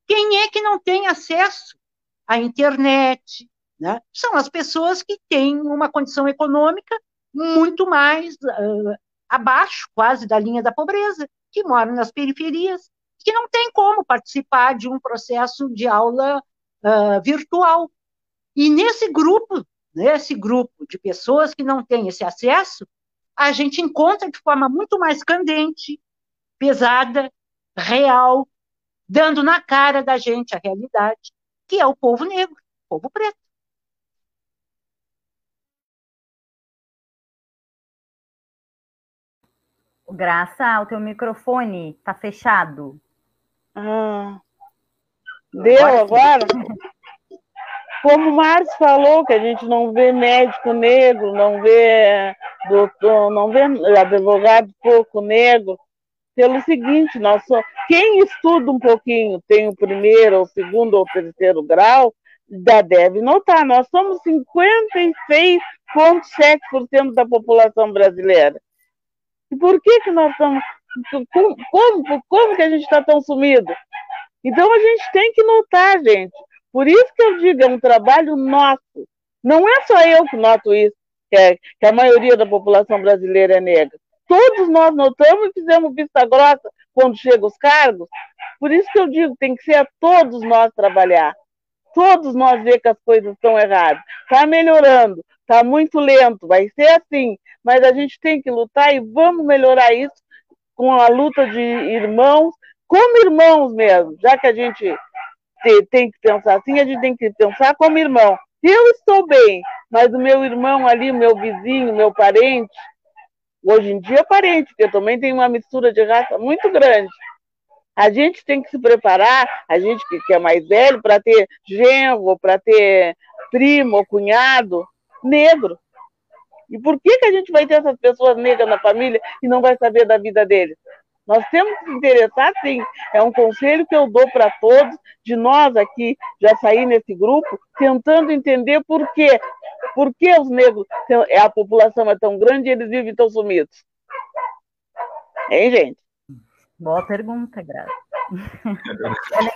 Quem é que não tem acesso à internet, né? São as pessoas que têm uma condição econômica muito mais uh, abaixo, quase, da linha da pobreza, que moram nas periferias, que não tem como participar de um processo de aula uh, virtual. E nesse grupo, nesse grupo de pessoas que não têm esse acesso, a gente encontra de forma muito mais candente, pesada, real, dando na cara da gente a realidade, que é o povo negro, o povo preto. Graça, o teu microfone está fechado. Ah, deu agora? [laughs] Como o Márcio falou, que a gente não vê médico negro, não vê doutor, não vê advogado pouco negro, pelo seguinte, nós só, quem estuda um pouquinho, tem o primeiro, o segundo ou terceiro grau, já deve notar, nós somos 56,7% da população brasileira. E por que, que nós estamos. Como, como, como que a gente está tão sumido? Então a gente tem que notar, gente. Por isso que eu digo, é um trabalho nosso. Não é só eu que noto isso, que, é, que a maioria da população brasileira é negra. Todos nós notamos e fizemos vista grossa quando chegam os cargos. Por isso que eu digo, tem que ser a todos nós trabalhar. Todos nós ver que as coisas estão erradas. Está melhorando, está muito lento, vai ser assim mas a gente tem que lutar e vamos melhorar isso com a luta de irmãos, como irmãos mesmo, já que a gente tem que pensar assim, a gente tem que pensar como irmão. Eu estou bem, mas o meu irmão ali, o meu vizinho, meu parente, hoje em dia é parente, porque também tem uma mistura de raça muito grande. A gente tem que se preparar, a gente que é mais velho, para ter genro, para ter primo cunhado negro. E por que, que a gente vai ter essas pessoas negras na família e não vai saber da vida deles? Nós temos que se interessar, sim. É um conselho que eu dou para todos, de nós aqui, já sair nesse grupo, tentando entender por quê. Por que os negros, a população é tão grande e eles vivem tão sumidos? Hein, gente? Boa pergunta, Graça.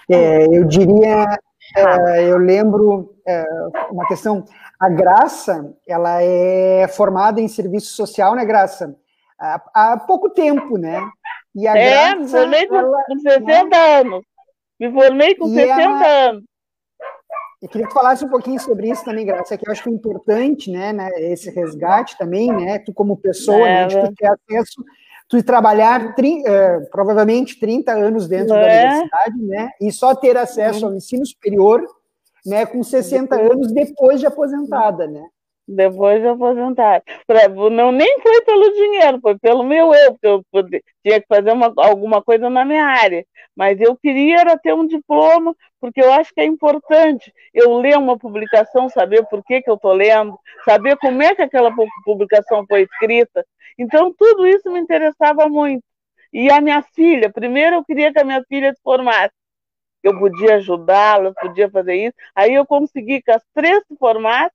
É, eu diria, é, eu lembro é, uma questão, a Graça, ela é formada em serviço social, né, Graça? Há, há pouco tempo, né? E a é, me formei com, ela, com 60 né? anos. Me formei com 60 ela, anos. Eu queria que falasse um pouquinho sobre isso também, Graça, que eu acho que é importante, né, né esse resgate também, né, tu como pessoa, é, né, de tu ter acesso tu trabalhar tri, uh, provavelmente 30 anos dentro é. da universidade, né? E só ter acesso ao ensino superior, né, com 60 anos depois de aposentada, né? Depois de aposentado. Pra, não, nem foi pelo dinheiro, foi pelo meu eu, porque eu podia, tinha que fazer uma, alguma coisa na minha área. Mas eu queria era ter um diploma, porque eu acho que é importante eu ler uma publicação, saber por que, que eu estou lendo, saber como é que aquela publicação foi escrita. Então, tudo isso me interessava muito. E a minha filha, primeiro eu queria que a minha filha se formasse. Eu podia ajudá-la, podia fazer isso. Aí eu consegui que as três se formassem,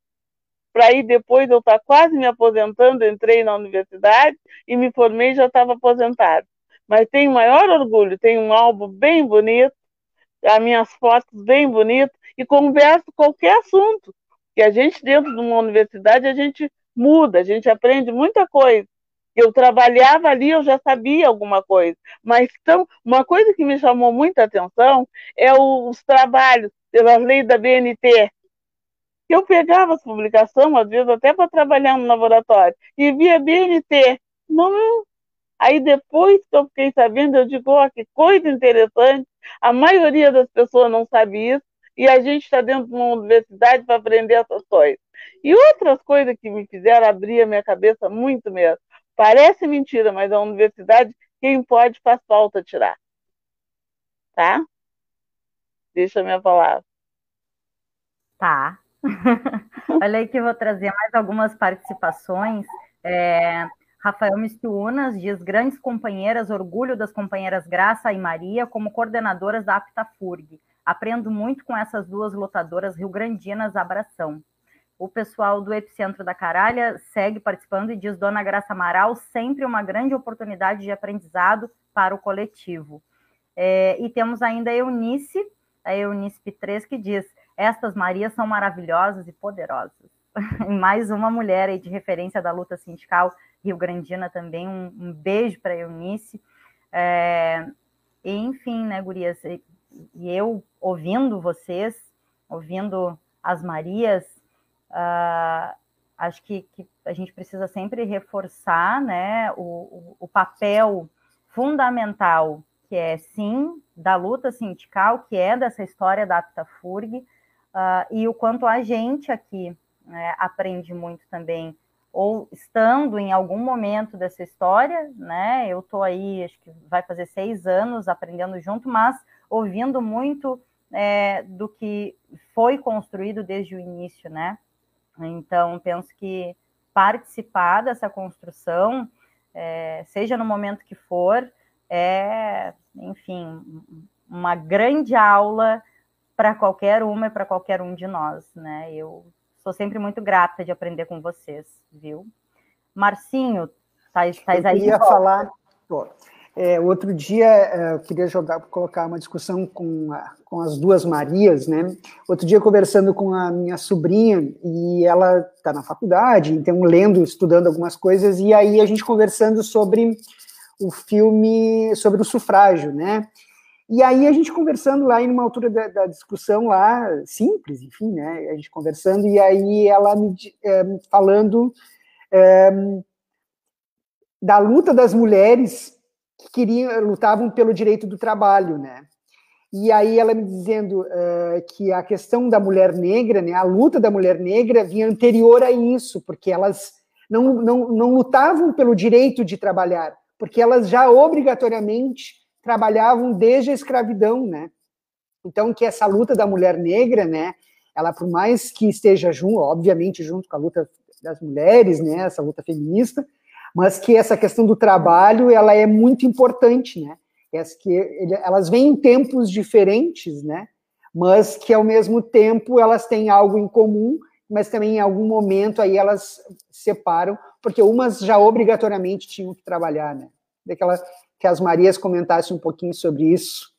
para aí depois eu estar tá quase me aposentando, entrei na universidade e me formei já estava aposentado. Mas tenho maior orgulho, tenho um álbum bem bonito, as minhas fotos bem bonitas e converso qualquer assunto. Que a gente dentro de uma universidade a gente muda, a gente aprende muita coisa. Eu trabalhava ali, eu já sabia alguma coisa. Mas então, uma coisa que me chamou muita atenção é os trabalhos pelas leis da BNT, eu pegava as publicações, às vezes até para trabalhar no laboratório, e via BNT. Não, aí depois que eu fiquei sabendo, eu digo, oh, que coisa interessante, a maioria das pessoas não sabe isso, e a gente está dentro de uma universidade para aprender essas coisas. E outras coisas que me fizeram abrir a minha cabeça muito mesmo. Parece mentira, mas a universidade, quem pode faz falta tirar. Tá? Deixa a minha palavra. Tá. [laughs] Olha aí que eu vou trazer mais algumas participações. É, Rafael Mistunas diz: grandes companheiras, orgulho das companheiras Graça e Maria como coordenadoras da Aptafurg. Aprendo muito com essas duas lutadoras rio-grandinas, abração. O pessoal do Epicentro da Caralha segue participando e diz: Dona Graça Amaral, sempre uma grande oportunidade de aprendizado para o coletivo. É, e temos ainda a Eunice, a Eunice P3, que diz: estas Marias são maravilhosas e poderosas. [laughs] Mais uma mulher aí de referência da luta sindical rio-grandina também. Um, um beijo para Eunice. É, enfim, né, gurias? E, e, eu ouvindo vocês, ouvindo as Marias, uh, acho que, que, a gente precisa sempre reforçar né, o, o, o papel fundamental que é sim da luta sindical, que é dessa história da Aptafurg, uh, e o quanto a gente aqui né, aprende muito também, ou estando em algum momento dessa história, né? Eu estou aí, acho que vai fazer seis anos aprendendo junto, mas ouvindo muito é, do que foi construído desde o início, né? Então, penso que participar dessa construção, é, seja no momento que for, é, enfim, uma grande aula para qualquer uma e para qualquer um de nós, né? Eu sou sempre muito grata de aprender com vocês, viu? Marcinho, tá, tá eu aí? Queria falar. é, outro dia é, eu queria jogar, colocar uma discussão com, a, com as duas Marias, né? Outro dia conversando com a minha sobrinha e ela está na faculdade, então lendo, estudando algumas coisas e aí a gente conversando sobre o filme sobre o sufrágio, né? E aí a gente conversando lá em uma altura da, da, discussão lá, simples, enfim, né? A gente conversando, e aí ela me é, falando é, da luta das mulheres que queriam, lutavam pelo direito do trabalho, né? E aí ela me dizendo uh, que a questão da mulher negra, né, a luta da mulher negra vinha anterior a isso, porque elas não, não, não lutavam pelo direito de trabalhar, porque elas já obrigatoriamente trabalhavam desde a escravidão, né? Então, que essa luta da mulher negra, né, ela, por mais que esteja junto, obviamente, junto com a luta das mulheres, né, essa luta feminista, mas que essa questão do trabalho, ela é muito importante, né? que elas vêm em tempos diferentes, né? Mas que ao mesmo tempo elas têm algo em comum, mas também em algum momento aí elas separam, porque umas já obrigatoriamente tinham que trabalhar, né? Daquela que as Marias comentassem um pouquinho sobre isso.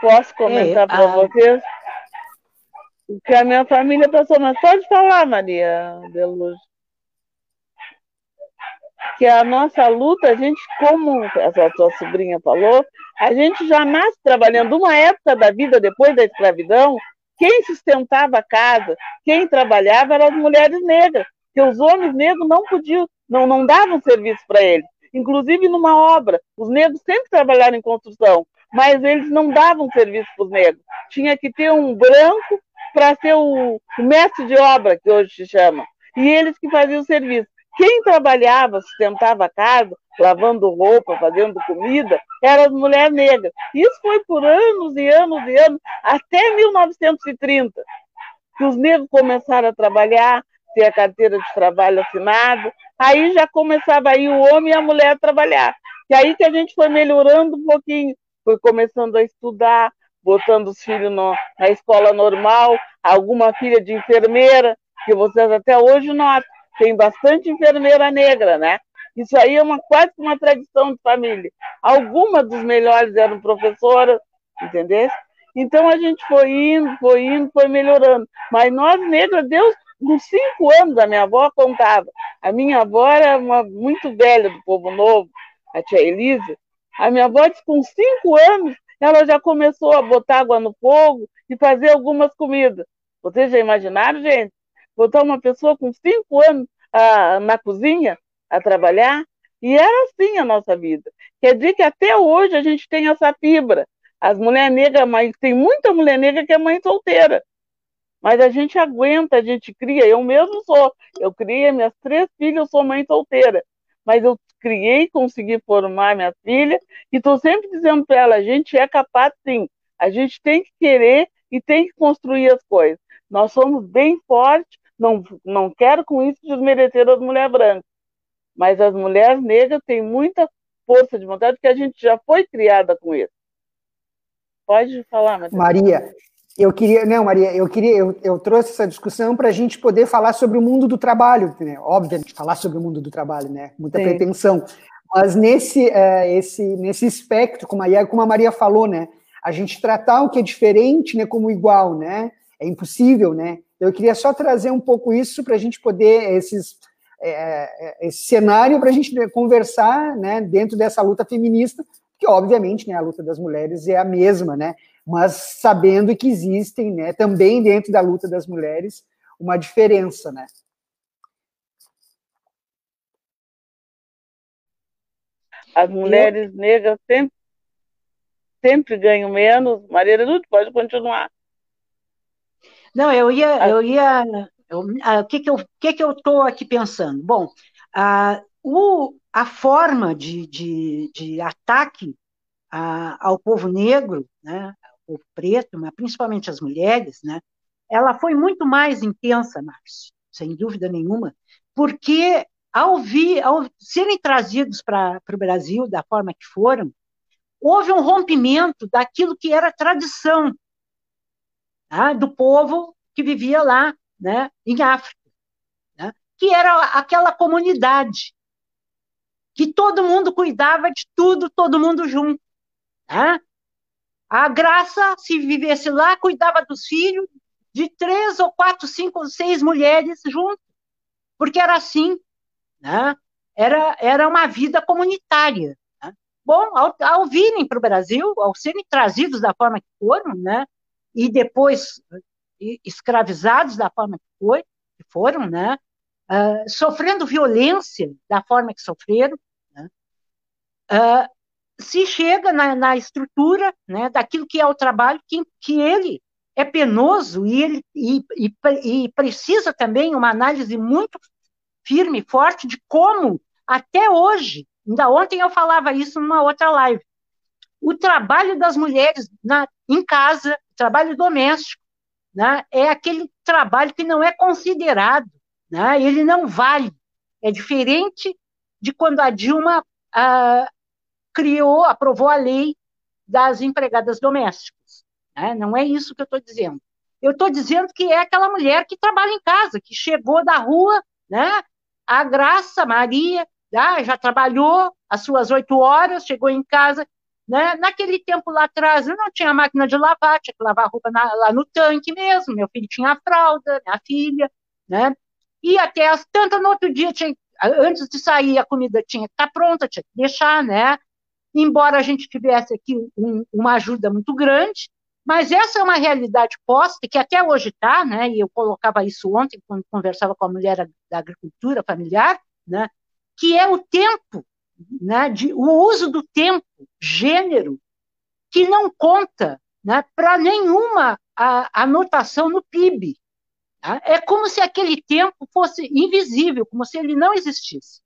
Posso comentar é, para a... vocês? O que a minha família passou, mas pode falar, Maria Deluz. Que a nossa luta, a gente, como a sua sobrinha falou, a gente já nasce trabalhando. Uma época da vida depois da escravidão, quem sustentava a casa, quem trabalhava eram as mulheres negras que os homens negros não podiam, não, não davam serviço para eles. Inclusive numa obra, os negros sempre trabalharam em construção, mas eles não davam serviço para os negros. Tinha que ter um branco para ser o, o mestre de obra, que hoje se chama. E eles que faziam o serviço. Quem trabalhava, sustentava a casa, lavando roupa, fazendo comida, eram as mulheres negras. Isso foi por anos e anos e anos, até 1930, que os negros começaram a trabalhar, ter a carteira de trabalho assinada, aí já começava aí o homem e a mulher a trabalhar. E aí que a gente foi melhorando um pouquinho, foi começando a estudar, botando os filhos no, na escola normal, alguma filha de enfermeira, que vocês até hoje notam, tem bastante enfermeira negra, né? Isso aí é uma, quase uma tradição de família. Algumas dos melhores eram professoras, entendeu? Então a gente foi indo, foi indo, foi melhorando. Mas nós, negras, Deus, nos cinco anos, a minha avó contava. A minha avó era uma, muito velha do povo novo, a tia Elisa. A minha avó disse com cinco anos, ela já começou a botar água no fogo e fazer algumas comidas. Vocês já imaginaram, gente? Botar uma pessoa com cinco anos ah, na cozinha a trabalhar? E era assim a nossa vida. Quer dizer que até hoje a gente tem essa fibra. As mulheres negras, mas tem muita mulher negra que é mãe solteira. Mas a gente aguenta, a gente cria. Eu mesmo sou. Eu criei minhas três filhas, eu sou mãe solteira. Mas eu criei, consegui formar minha filha, e estou sempre dizendo para ela: a gente é capaz sim. A gente tem que querer e tem que construir as coisas. Nós somos bem fortes, não, não quero com isso desmerecer as mulheres brancas, mas as mulheres negras têm muita força de vontade, porque a gente já foi criada com isso. Pode falar, Matheus. Maria, eu queria, não, Maria, eu queria, eu, eu trouxe essa discussão para a gente poder falar sobre o mundo do trabalho, né? Obviamente, falar sobre o mundo do trabalho, né? Muita Sim. pretensão. Mas nesse, é, esse, nesse espectro, como a, como a Maria falou, né? A gente tratar o que é diferente, né, como igual, né? É impossível, né? Eu queria só trazer um pouco isso para a gente poder esses é, é, esse cenário para a gente conversar, né? Dentro dessa luta feminista, que obviamente, né? A luta das mulheres é a mesma, né? Mas sabendo que existem, né, também dentro da luta das mulheres, uma diferença, né? As mulheres negras sempre, sempre ganham menos. Maria Lúcia, pode continuar. Não, eu ia, eu ia, eu, ah, o que que eu, que que eu estou aqui pensando? Bom, a, o, a forma de, de, de ataque a, ao povo negro, né, povo preto, mas principalmente as mulheres, né, ela foi muito mais intensa, Márcio, sem dúvida nenhuma, porque ao, vir, ao serem trazidos para o Brasil da forma que foram, houve um rompimento daquilo que era tradição tá, do povo que vivia lá né, em África, né, que era aquela comunidade, que todo mundo cuidava de tudo, todo mundo junto. Né? A Graça, se vivesse lá, cuidava dos filhos de três ou quatro, cinco, seis mulheres junto, porque era assim, né? Era, era uma vida comunitária. Né? Bom, ao, ao virem para o Brasil, ao serem trazidos da forma que foram, né? E depois escravizados da forma que, foi, que foram, né? Uh, sofrendo violência da forma que sofreram, né? Uh, se chega na, na estrutura né, daquilo que é o trabalho, que, que ele é penoso e, ele, e, e, e precisa também uma análise muito firme, forte de como, até hoje, ainda ontem eu falava isso numa outra live, o trabalho das mulheres na, em casa, o trabalho doméstico, né, é aquele trabalho que não é considerado, né, ele não vale. É diferente de quando a Dilma ah, criou, aprovou a lei das empregadas domésticas. Né? Não é isso que eu estou dizendo. Eu estou dizendo que é aquela mulher que trabalha em casa, que chegou da rua, né? A Graça Maria já, trabalhou as suas oito horas, chegou em casa. Né? Naquele tempo lá atrás, eu não tinha máquina de lavar, tinha que lavar roupa na, lá no tanque mesmo. Meu filho tinha a fralda, minha filha, né? E até as tantas no outro dia, tinha, antes de sair, a comida tinha que estar tá pronta, tinha que deixar, né? Embora a gente tivesse aqui um, uma ajuda muito grande, mas essa é uma realidade posta, que até hoje está, né, e eu colocava isso ontem, quando conversava com a mulher da agricultura familiar, né, que é o tempo, né, de, o uso do tempo, gênero, que não conta né, para nenhuma anotação no PIB. Tá? É como se aquele tempo fosse invisível, como se ele não existisse.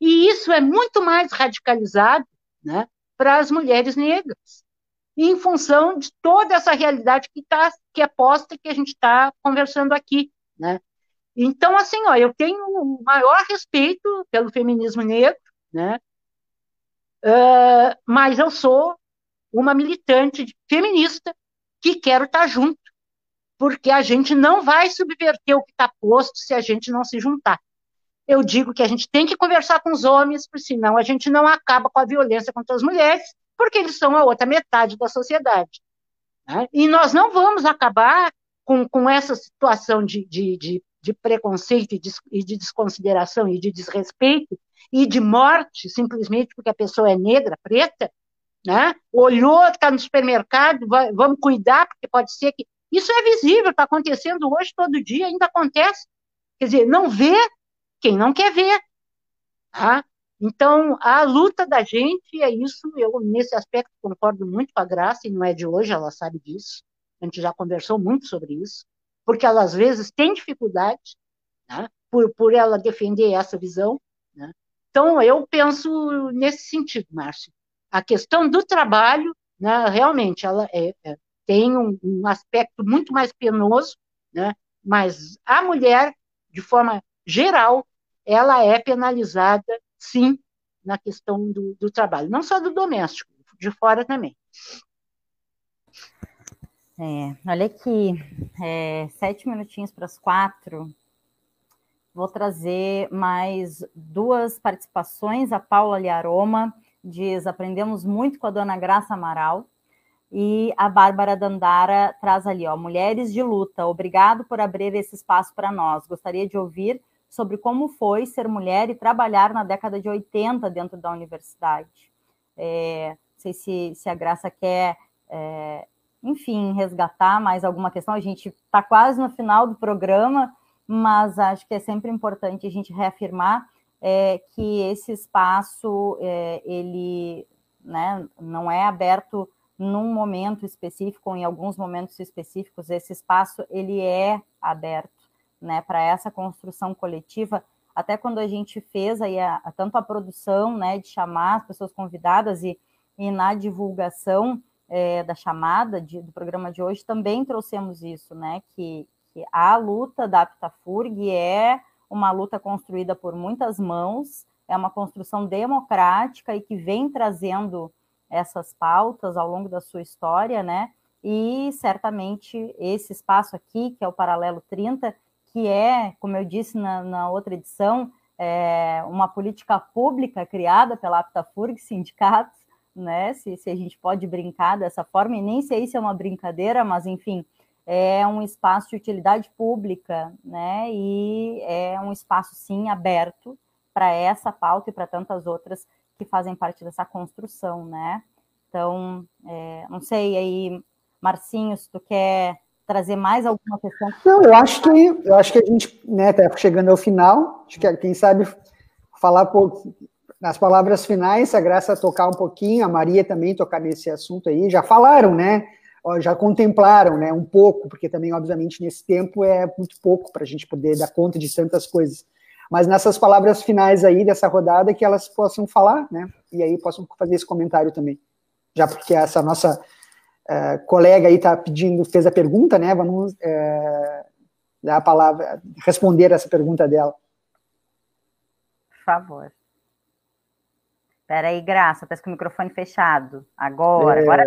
E isso é muito mais radicalizado né, para as mulheres negras, em função de toda essa realidade que, tá, que é posta, que a gente está conversando aqui. Né? Então, assim, ó, eu tenho o maior respeito pelo feminismo negro, né? Uh, mas eu sou uma militante feminista que quero estar tá junto, porque a gente não vai subverter o que está posto se a gente não se juntar eu digo que a gente tem que conversar com os homens, porque senão a gente não acaba com a violência contra as mulheres, porque eles são a outra metade da sociedade. Né? E nós não vamos acabar com, com essa situação de, de, de, de preconceito e de, e de desconsideração e de desrespeito e de morte, simplesmente porque a pessoa é negra, preta, né? olhou, está no supermercado, vai, vamos cuidar, porque pode ser que. Isso é visível, está acontecendo hoje, todo dia, ainda acontece. Quer dizer, não vê quem não quer ver. Tá? Então, a luta da gente é isso. Eu, nesse aspecto, concordo muito com a Graça, e não é de hoje, ela sabe disso. A gente já conversou muito sobre isso, porque ela, às vezes, tem dificuldade né, por, por ela defender essa visão. Né? Então, eu penso nesse sentido, Márcio. A questão do trabalho, né, realmente, ela é, é, tem um, um, aspecto muito mais penoso, né, mas a mulher, de forma geral, ela é penalizada, sim, na questão do, do trabalho, não só do doméstico, de fora também. É, olha aqui, é, sete minutinhos para as quatro. Vou trazer mais duas participações. A Paula Liaroma diz: aprendemos muito com a dona Graça Amaral. E a Bárbara Dandara traz ali, ó, mulheres de luta. Obrigado por abrir esse espaço para nós. Gostaria de ouvir sobre como foi ser mulher e trabalhar na década de 80 dentro da universidade. É, não sei se, se a Graça quer, é, enfim, resgatar mais alguma questão. A gente está quase no final do programa, mas acho que é sempre importante a gente reafirmar é, que esse espaço é, ele né, não é aberto num momento específico em alguns momentos específicos. Esse espaço ele é aberto né, para essa construção coletiva, até quando a gente fez aí a, a, tanto a produção, né, de chamar as pessoas convidadas e, e na divulgação é, da chamada de, do programa de hoje, também trouxemos isso, né, que, que a luta da Aptafurg é uma luta construída por muitas mãos, é uma construção democrática e que vem trazendo essas pautas ao longo da sua história, né, e certamente esse espaço aqui, que é o Paralelo 30, que é, como eu disse na, na outra edição, é uma política pública criada pela Aptafurg, sindicatos, né? Se, se a gente pode brincar dessa forma, e nem sei se é uma brincadeira, mas enfim, é um espaço de utilidade pública, né? E é um espaço sim aberto para essa pauta e para tantas outras que fazem parte dessa construção, né? Então, é, não sei aí, Marcinho, se tu quer trazer mais alguma questão? Não, eu acho que eu acho que a gente né, tá chegando ao final. Acho que quem sabe falar pouco nas palavras finais, a Graça tocar um pouquinho, a Maria também tocar nesse assunto aí. Já falaram, né? Já contemplaram, né? Um pouco, porque também, obviamente, nesse tempo é muito pouco para a gente poder dar conta de tantas coisas. Mas nessas palavras finais aí dessa rodada, que elas possam falar, né? E aí possam fazer esse comentário também. Já porque essa nossa é, colega aí está pedindo, fez a pergunta, né? Vamos é, dar a palavra, responder essa pergunta dela. Por favor. Espera aí, Graça, tá com o microfone fechado. Agora, é... agora.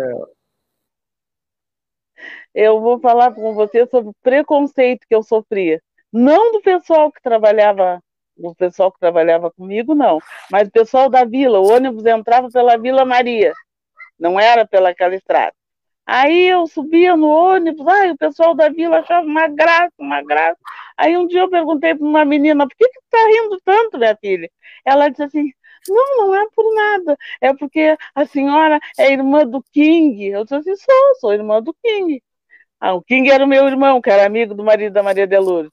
Eu vou falar com você sobre o preconceito que eu sofria. Não do pessoal que trabalhava, do pessoal que trabalhava comigo, não. Mas o pessoal da vila. O ônibus entrava pela Vila Maria. Não era pelaquela estrada. Aí eu subia no ônibus, ai, o pessoal da vila achava uma graça, uma graça. Aí um dia eu perguntei para uma menina, por que, você está rindo tanto, minha filha? Ela disse assim, não, não é por nada, é porque a senhora é irmã do King. Eu disse assim, sou, sou irmã do King. Ah, o King era o meu irmão, que era amigo do marido da Maria de Lourdes.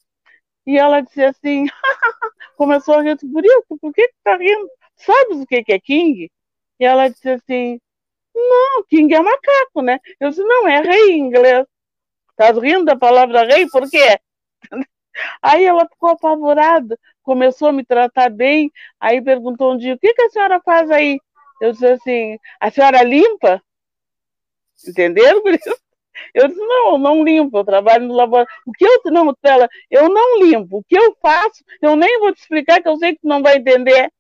E ela disse assim, [laughs] começou a rir, por isso, por que que tá rindo? Sabes o que que é King? E ela disse assim, Não, King é macaco, né? Eu disse, não, é rei em inglês. Estás rindo da palavra rei? Por quê? [laughs] Aí ela ficou apavorada, começou a me tratar bem, aí perguntou um dia, o que, que a senhora faz aí? Eu disse assim, a senhora limpa? Entenderam, [laughs] Eu disse, não, eu não limpo, eu trabalho no laboratório. O que eu não, ela, eu não limpo. O que eu faço, eu nem vou te explicar, que eu sei que tu não vai entender.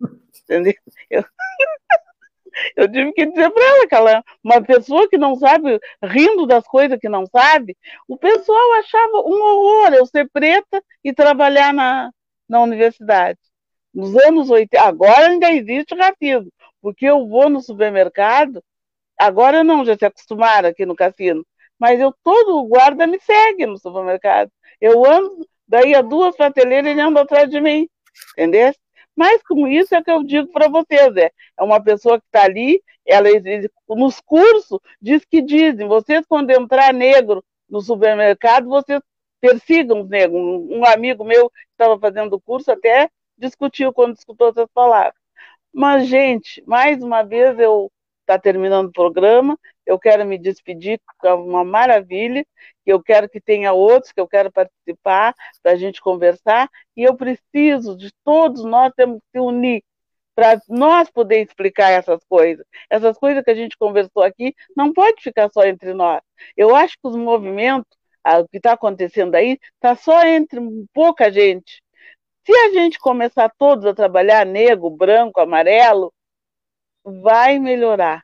[laughs] Entendeu? Eu, eu tive que dizer para ela que ela é uma pessoa que não sabe, rindo das coisas que não sabe, o pessoal achava um horror eu ser preta e trabalhar na, na universidade. Nos anos 80, agora ainda existe racismo, porque eu vou no supermercado Agora não, já se acostumaram aqui no cassino. Mas eu, todo guarda me segue no supermercado. Eu ando, daí a duas prateleiras ele anda atrás de mim. Entendeu? Mas com isso é que eu digo para vocês, é, é uma pessoa que está ali, ela nos cursos diz que dizem, vocês quando entrar negro no supermercado, vocês persigam os negros. Um, amigo meu que estava fazendo o curso até discutiu quando escutou essas palavras. Mas, gente, mais uma vez eu está terminando o programa. Eu quero me despedir, é uma maravilha. Eu quero que tenha outros, que eu quero participar, para a gente conversar. E eu preciso de todos nós, temos que se unir para nós poder explicar essas coisas. Essas coisas que a gente conversou aqui não pode ficar só entre nós. Eu acho que os movimentos, o que está acontecendo aí, está só entre pouca gente. Se a gente começar todos a trabalhar negro, branco, amarelo, vai melhorar.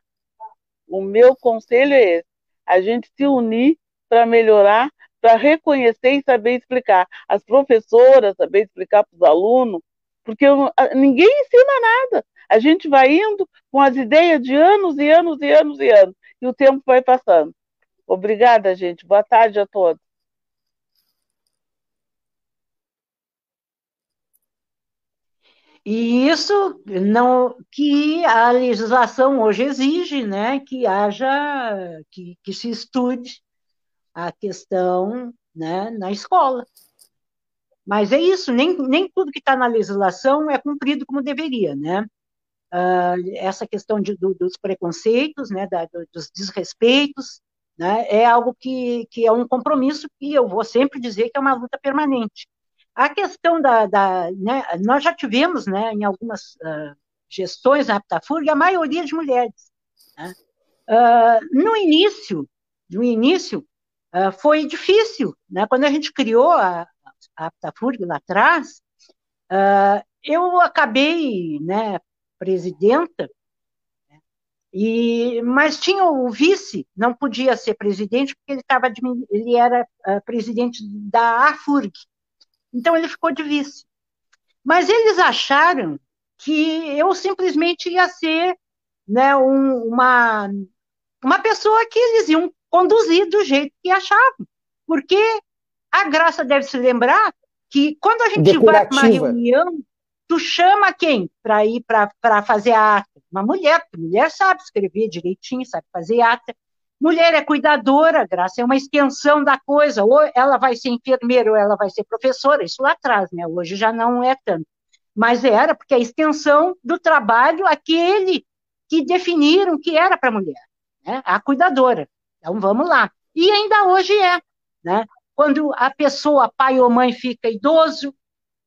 O meu conselho é esse: a gente se unir para melhorar, para reconhecer e saber explicar. As professoras saber explicar para os alunos, porque ninguém ensina nada. A gente vai indo com as ideias de anos e anos e anos e anos, e o tempo vai passando. Obrigada, gente. Boa tarde a todos. E isso não que a legislação hoje exige, né, que haja que, que se estude a questão, né, na escola. Mas é isso, nem, nem tudo que está na legislação é cumprido como deveria, né? Uh, essa questão de, do, dos preconceitos, né, da, dos desrespeitos, né, é algo que, que é um compromisso que eu vou sempre dizer que é uma luta permanente. A questão da, da né, nós já tivemos, né, em algumas uh, gestões na Aptafurg, a maioria de mulheres. Né? Uh, no início, no início, uh, foi difícil, né? Quando a gente criou a, a Aptafurg lá atrás, eu acabei, né, presidenta, e, mas tinha o vice, não podia ser presidente porque ele estava ele era presidente da AFURG, então ele ficou de vice. Mas eles acharam que eu simplesmente ia ser né, um, uma, uma pessoa que eles iam conduzir do jeito que achavam. Porque a Graça deve se lembrar que quando a gente Decorativa. vai para uma reunião, tu chama quem para ir para fazer a ata? Uma mulher, porque mulher sabe escrever direitinho, sabe fazer ata. Mulher é cuidadora, Graça, é uma extensão da coisa. Ou ela vai ser enfermeira ou ela vai ser professora, isso lá atrás, né? Hoje já não é tanto. Mas era porque é a extensão do trabalho, aquele que definiram que era para a mulher, né? a cuidadora. Então vamos lá. E ainda hoje é, né? Quando a pessoa, pai ou mãe, fica idoso,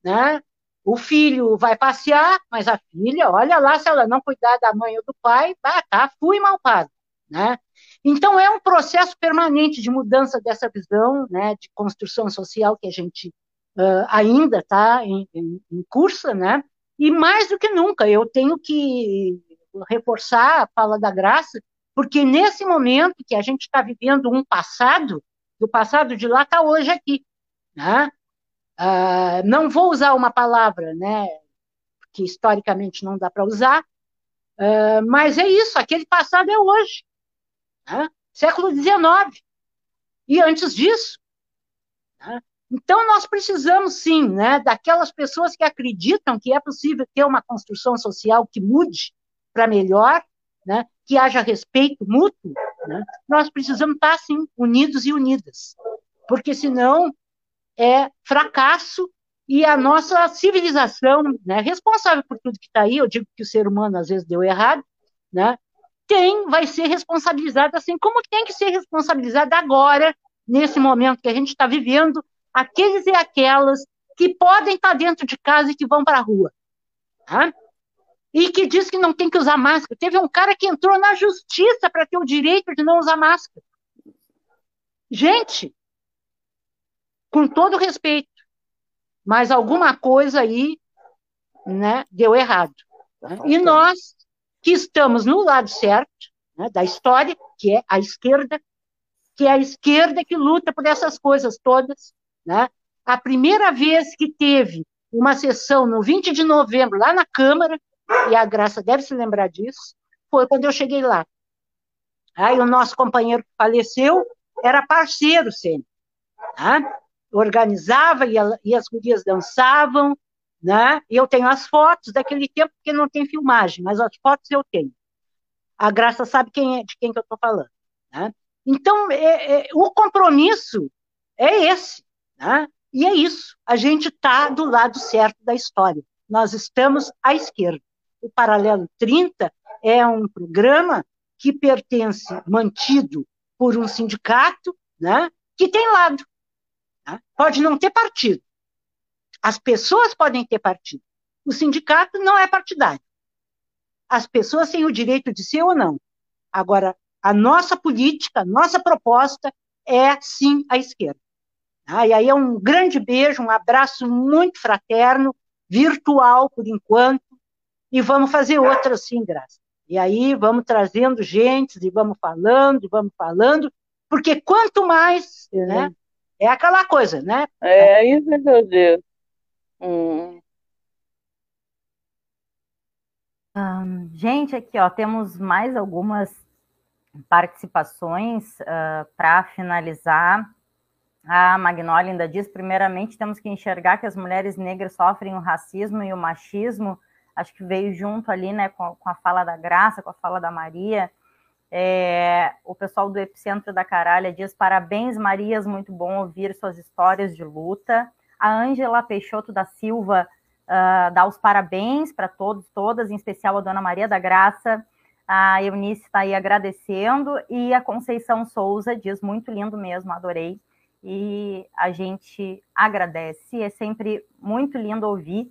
né? O filho vai passear, mas a filha, olha lá, se ela não cuidar da mãe ou do pai, tá, tá fui mal pago, né? Então, é um processo permanente de mudança dessa visão, né, de construção social que a gente uh, ainda está em, em, em curso, né? E mais do que nunca, eu tenho que reforçar a fala da Graça, porque nesse momento que a gente está vivendo um passado, do passado de lá está hoje aqui, né? Uh, não vou usar uma palavra, né, que historicamente não dá para usar, uh, mas é isso, aquele passado é hoje né? século XIX. E antes disso. Né? Então, nós precisamos, sim, né, daquelas pessoas que acreditam que é possível ter uma construção social que mude para melhor, né, que haja respeito mútuo. Né? Nós precisamos estar, sim, unidos e unidas. Porque, senão, é fracasso e a nossa civilização, né, responsável por tudo que está aí, eu digo que o ser humano às vezes deu errado, né, tem, vai ser responsabilizada assim como tem que ser responsabilizada agora, nesse momento que a gente está vivendo, aqueles e aquelas que podem estar tá dentro de casa e que vão para a rua. Tá? E que diz que não tem que usar máscara. Teve um cara que entrou na justiça para ter o direito de não usar máscara. Gente, com todo respeito, mas alguma coisa aí né, deu errado. Né? E nós, que estamos no lado certo né, da história, que é a esquerda, que é a esquerda que luta por essas coisas todas, né? A primeira vez que teve uma sessão no 20 de novembro lá na Câmara, e a Graça deve se lembrar disso, foi quando eu cheguei lá. Aí o nosso companheiro que faleceu era parceiro sempre. Tá? Organizava e, as gurias dançavam, né? E eu tenho as fotos daquele tempo, porque não tem filmagem, mas as fotos eu tenho. A Graça sabe quem é, de quem que eu estou falando. Né? Então, é, é, o compromisso é esse. Né? E é isso. A gente está do lado certo da história. Nós estamos à esquerda. O Paralelo 30 é um programa que pertence, mantido por um sindicato, né, que tem lado. Né? Pode não ter partido, as pessoas podem ter partido. O sindicato não é partidário. As pessoas têm o direito de ser ou não. Agora, a nossa política, a nossa proposta é sim a esquerda. Ah, e aí é um grande beijo, um abraço muito fraterno, virtual por enquanto, e vamos fazer outra sim, Graça. E aí vamos trazendo gente, e vamos falando, e vamos falando, porque quanto mais, né, é aquela coisa, né? É isso que eu digo. Um, gente, aqui ó, temos mais algumas participações uh, para finalizar. A Magnólia ainda diz: primeiramente, temos que enxergar que as mulheres negras sofrem o racismo e o machismo. Acho que veio junto ali, né, com, com a fala da Graça, com a fala da Maria. É, o pessoal do Epicentro da Caralha diz: parabéns, Marias, muito bom ouvir suas histórias de luta. A Ângela Peixoto da Silva uh, dá os parabéns para todos, todas, em especial a Dona Maria da Graça. A Eunice está aí agradecendo. E a Conceição Souza diz: muito lindo mesmo, adorei. E a gente agradece. É sempre muito lindo ouvir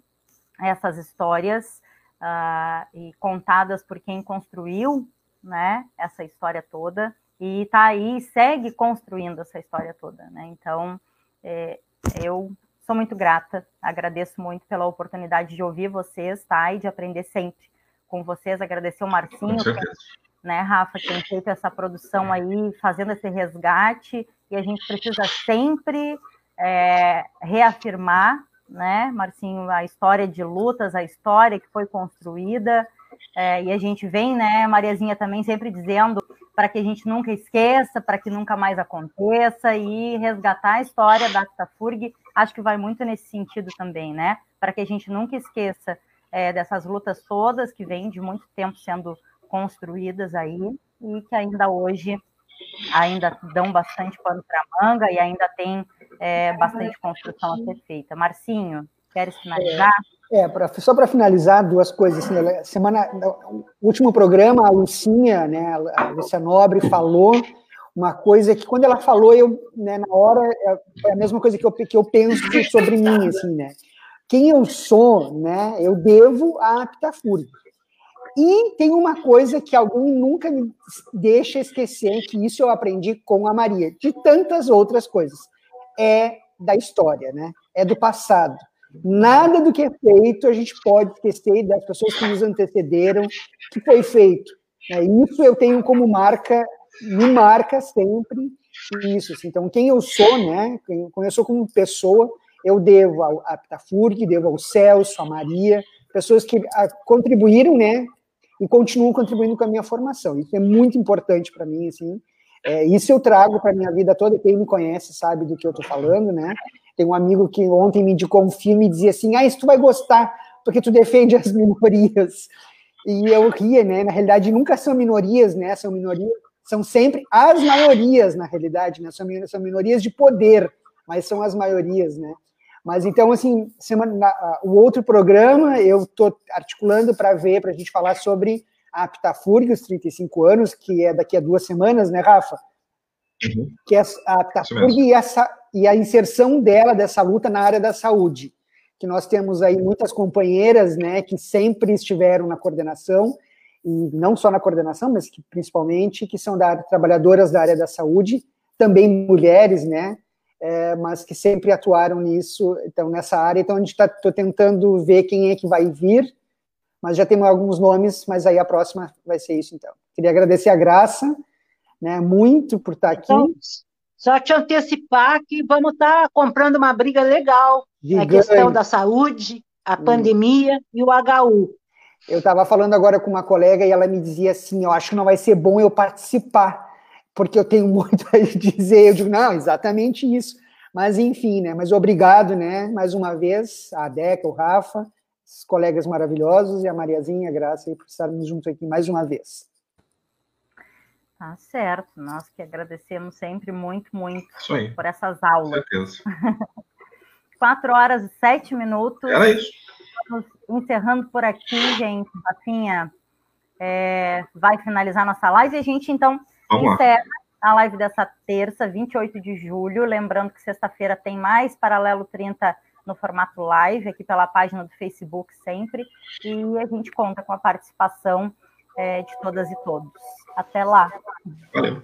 essas histórias uh, e contadas por quem construiu né, essa história toda e está aí, segue construindo essa história toda. Né? Então, é, eu sou muito grata, agradeço muito pela oportunidade de ouvir vocês, tá? E de aprender sempre com vocês, agradecer o Marcinho, que, né, Rafa, que tem feito essa produção aí, fazendo esse resgate, e a gente precisa sempre é, reafirmar, né, Marcinho, a história de lutas, a história que foi construída, é, e a gente vem, né, Mariazinha também sempre dizendo para que a gente nunca esqueça, para que nunca mais aconteça e resgatar a história da Atafurg, acho que vai muito nesse sentido também, né? Para que a gente nunca esqueça é, dessas lutas todas que vêm de muito tempo sendo construídas aí e que ainda hoje ainda dão bastante pano para manga e ainda tem é, bastante construção a ser feita. Marcinho, queres finalizar? É, pra, só para finalizar, duas coisas. Assim, semana, no último programa, a Lucinha, né, a Lúcia Nobre, falou uma coisa que, quando ela falou, eu, né, na hora, é, a mesma coisa que eu, que eu penso sobre mim, assim, né? Quem eu sou, né, eu devo a Aptafuri. E tem uma coisa que alguém nunca me deixa esquecer, que isso eu aprendi com a Maria, de tantas outras coisas. É da história, né? É do passado. Nada do que é feito a gente pode esquecer das pessoas que nos antecederam, que foi feito. Né? Isso eu tenho como marca, me marca sempre isso. Assim. Então, quem eu sou, né? Quem eu sou como pessoa, eu devo ao Aptafurg, devo ao Celso, à Maria, pessoas que ah, contribuíram, né? E continuam contribuindo com a minha formação. Isso é muito importante para mim, assim. É, isso eu trago para minha vida toda. Quem me conhece sabe do que eu estou falando, né? Tem um amigo que ontem me indicou um filme e dizia assim: Ah, isso tu vai gostar, porque tu defende as minorias. E eu ria, né? Na realidade, nunca são minorias, né? São minorias, são sempre as maiorias, na realidade, né? São, são minorias de poder, mas são as maiorias, né? Mas então, assim, semana, na, o outro programa eu estou articulando para ver, para a gente falar sobre a Aptafurg, os 35 anos, que é daqui a duas semanas, né, Rafa? Uhum. Que é a Aptafurg e, essa, e a inserção dela, dessa luta na área da saúde. Que nós temos aí muitas companheiras, né, que sempre estiveram na coordenação, e não só na coordenação, mas que principalmente, que são da, trabalhadoras da área da saúde, também mulheres, né, é, mas que sempre atuaram nisso, então nessa área. Então a gente está tentando ver quem é que vai vir, mas já temos alguns nomes, mas aí a próxima vai ser isso então. Queria agradecer a Graça, né, muito por estar aqui. Então, só te antecipar que vamos estar tá comprando uma briga legal, Gigante. a questão da saúde, a hum. pandemia e o HU. Eu estava falando agora com uma colega e ela me dizia assim, eu acho que não vai ser bom eu participar, porque eu tenho [laughs] muito a dizer. Eu digo, não, exatamente isso. Mas, enfim, né? Mas obrigado, né? Mais uma vez, a Deca, o Rafa, os colegas maravilhosos e a Mariazinha, a Graça, por estarmos juntos aqui mais uma vez. Tá certo. Nós que agradecemos sempre muito, muito por essas aulas. Com certeza. [laughs] Quatro horas e sete minutos. Era isso. Estamos encerrando por aqui, gente. Rafinha é, vai finalizar nossa live e a gente, então, Vamos encerra lá. a live dessa terça, 28 de julho. Lembrando que sexta-feira tem mais Paralelo 30 no formato live, aqui pela página do Facebook sempre. E a gente conta com a participação é, de todas e todos. Até lá. Valeu.